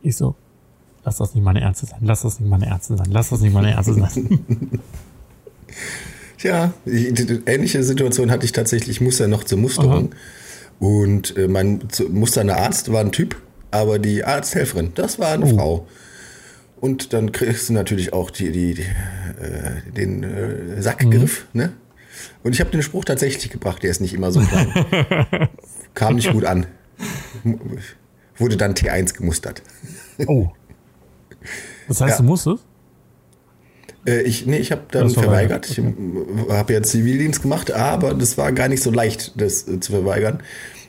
ich so, lass das nicht meine Ärzte sein, lass das nicht meine Ärzte sein, lass das nicht meine Ärzte sein. Ja, ähnliche Situation hatte ich tatsächlich. Ich musste ja noch zur Musterung. Aha. Und äh, mein musternder Arzt war ein Typ, aber die Arzthelferin, das war eine oh. Frau. Und dann kriegst du natürlich auch die, die, die äh, den äh, Sackgriff, mhm. ne? Und ich habe den Spruch tatsächlich gebracht, der ist nicht immer so klein. Kam nicht gut an. Wurde dann T1 gemustert. Oh. Das heißt, ja. du musstest? Äh, ich, nee, ich habe dann verweigert. Okay. Ich habe ja Zivildienst gemacht, aber das war gar nicht so leicht, das äh, zu verweigern.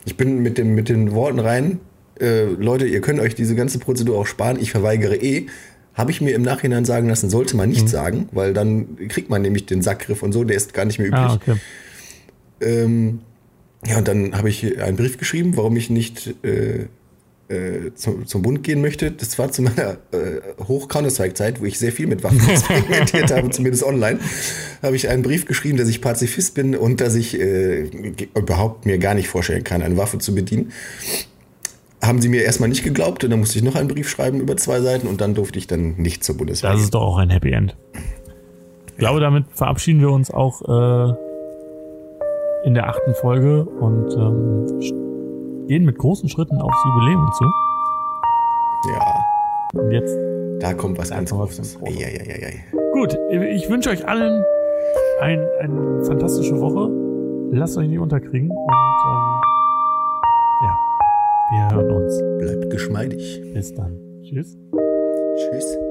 Ich bin mit, dem, mit den Worten rein, äh, Leute, ihr könnt euch diese ganze Prozedur auch sparen, ich verweigere eh. Habe ich mir im Nachhinein sagen lassen, sollte man nicht mhm. sagen, weil dann kriegt man nämlich den Sackgriff und so, der ist gar nicht mehr üblich. Ah, okay. ähm, ja, und dann habe ich einen Brief geschrieben, warum ich nicht äh, äh, zum, zum Bund gehen möchte. Das war zu meiner äh, Hoch-Counter-Strike-Zeit, wo ich sehr viel mit Waffen experimentiert habe, zumindest online. Habe ich einen Brief geschrieben, dass ich Pazifist bin und dass ich äh, überhaupt mir gar nicht vorstellen kann, eine Waffe zu bedienen. Haben sie mir erstmal nicht geglaubt und dann musste ich noch einen Brief schreiben über zwei Seiten und dann durfte ich dann nicht zur Bundeswehr. Das ist doch auch ein Happy End. Ich glaube, damit verabschieden wir uns auch äh, in der achten Folge und ähm, gehen mit großen Schritten aufs Jubiläum zu. Ja. Und jetzt. Da kommt was ganz Großes. Ja, ja, ja, ja. Gut, ich wünsche euch allen ein, eine fantastische Woche. Lasst euch nicht unterkriegen und ähm, wir hören uns. Bleibt geschmeidig. Bis dann. Tschüss. Tschüss.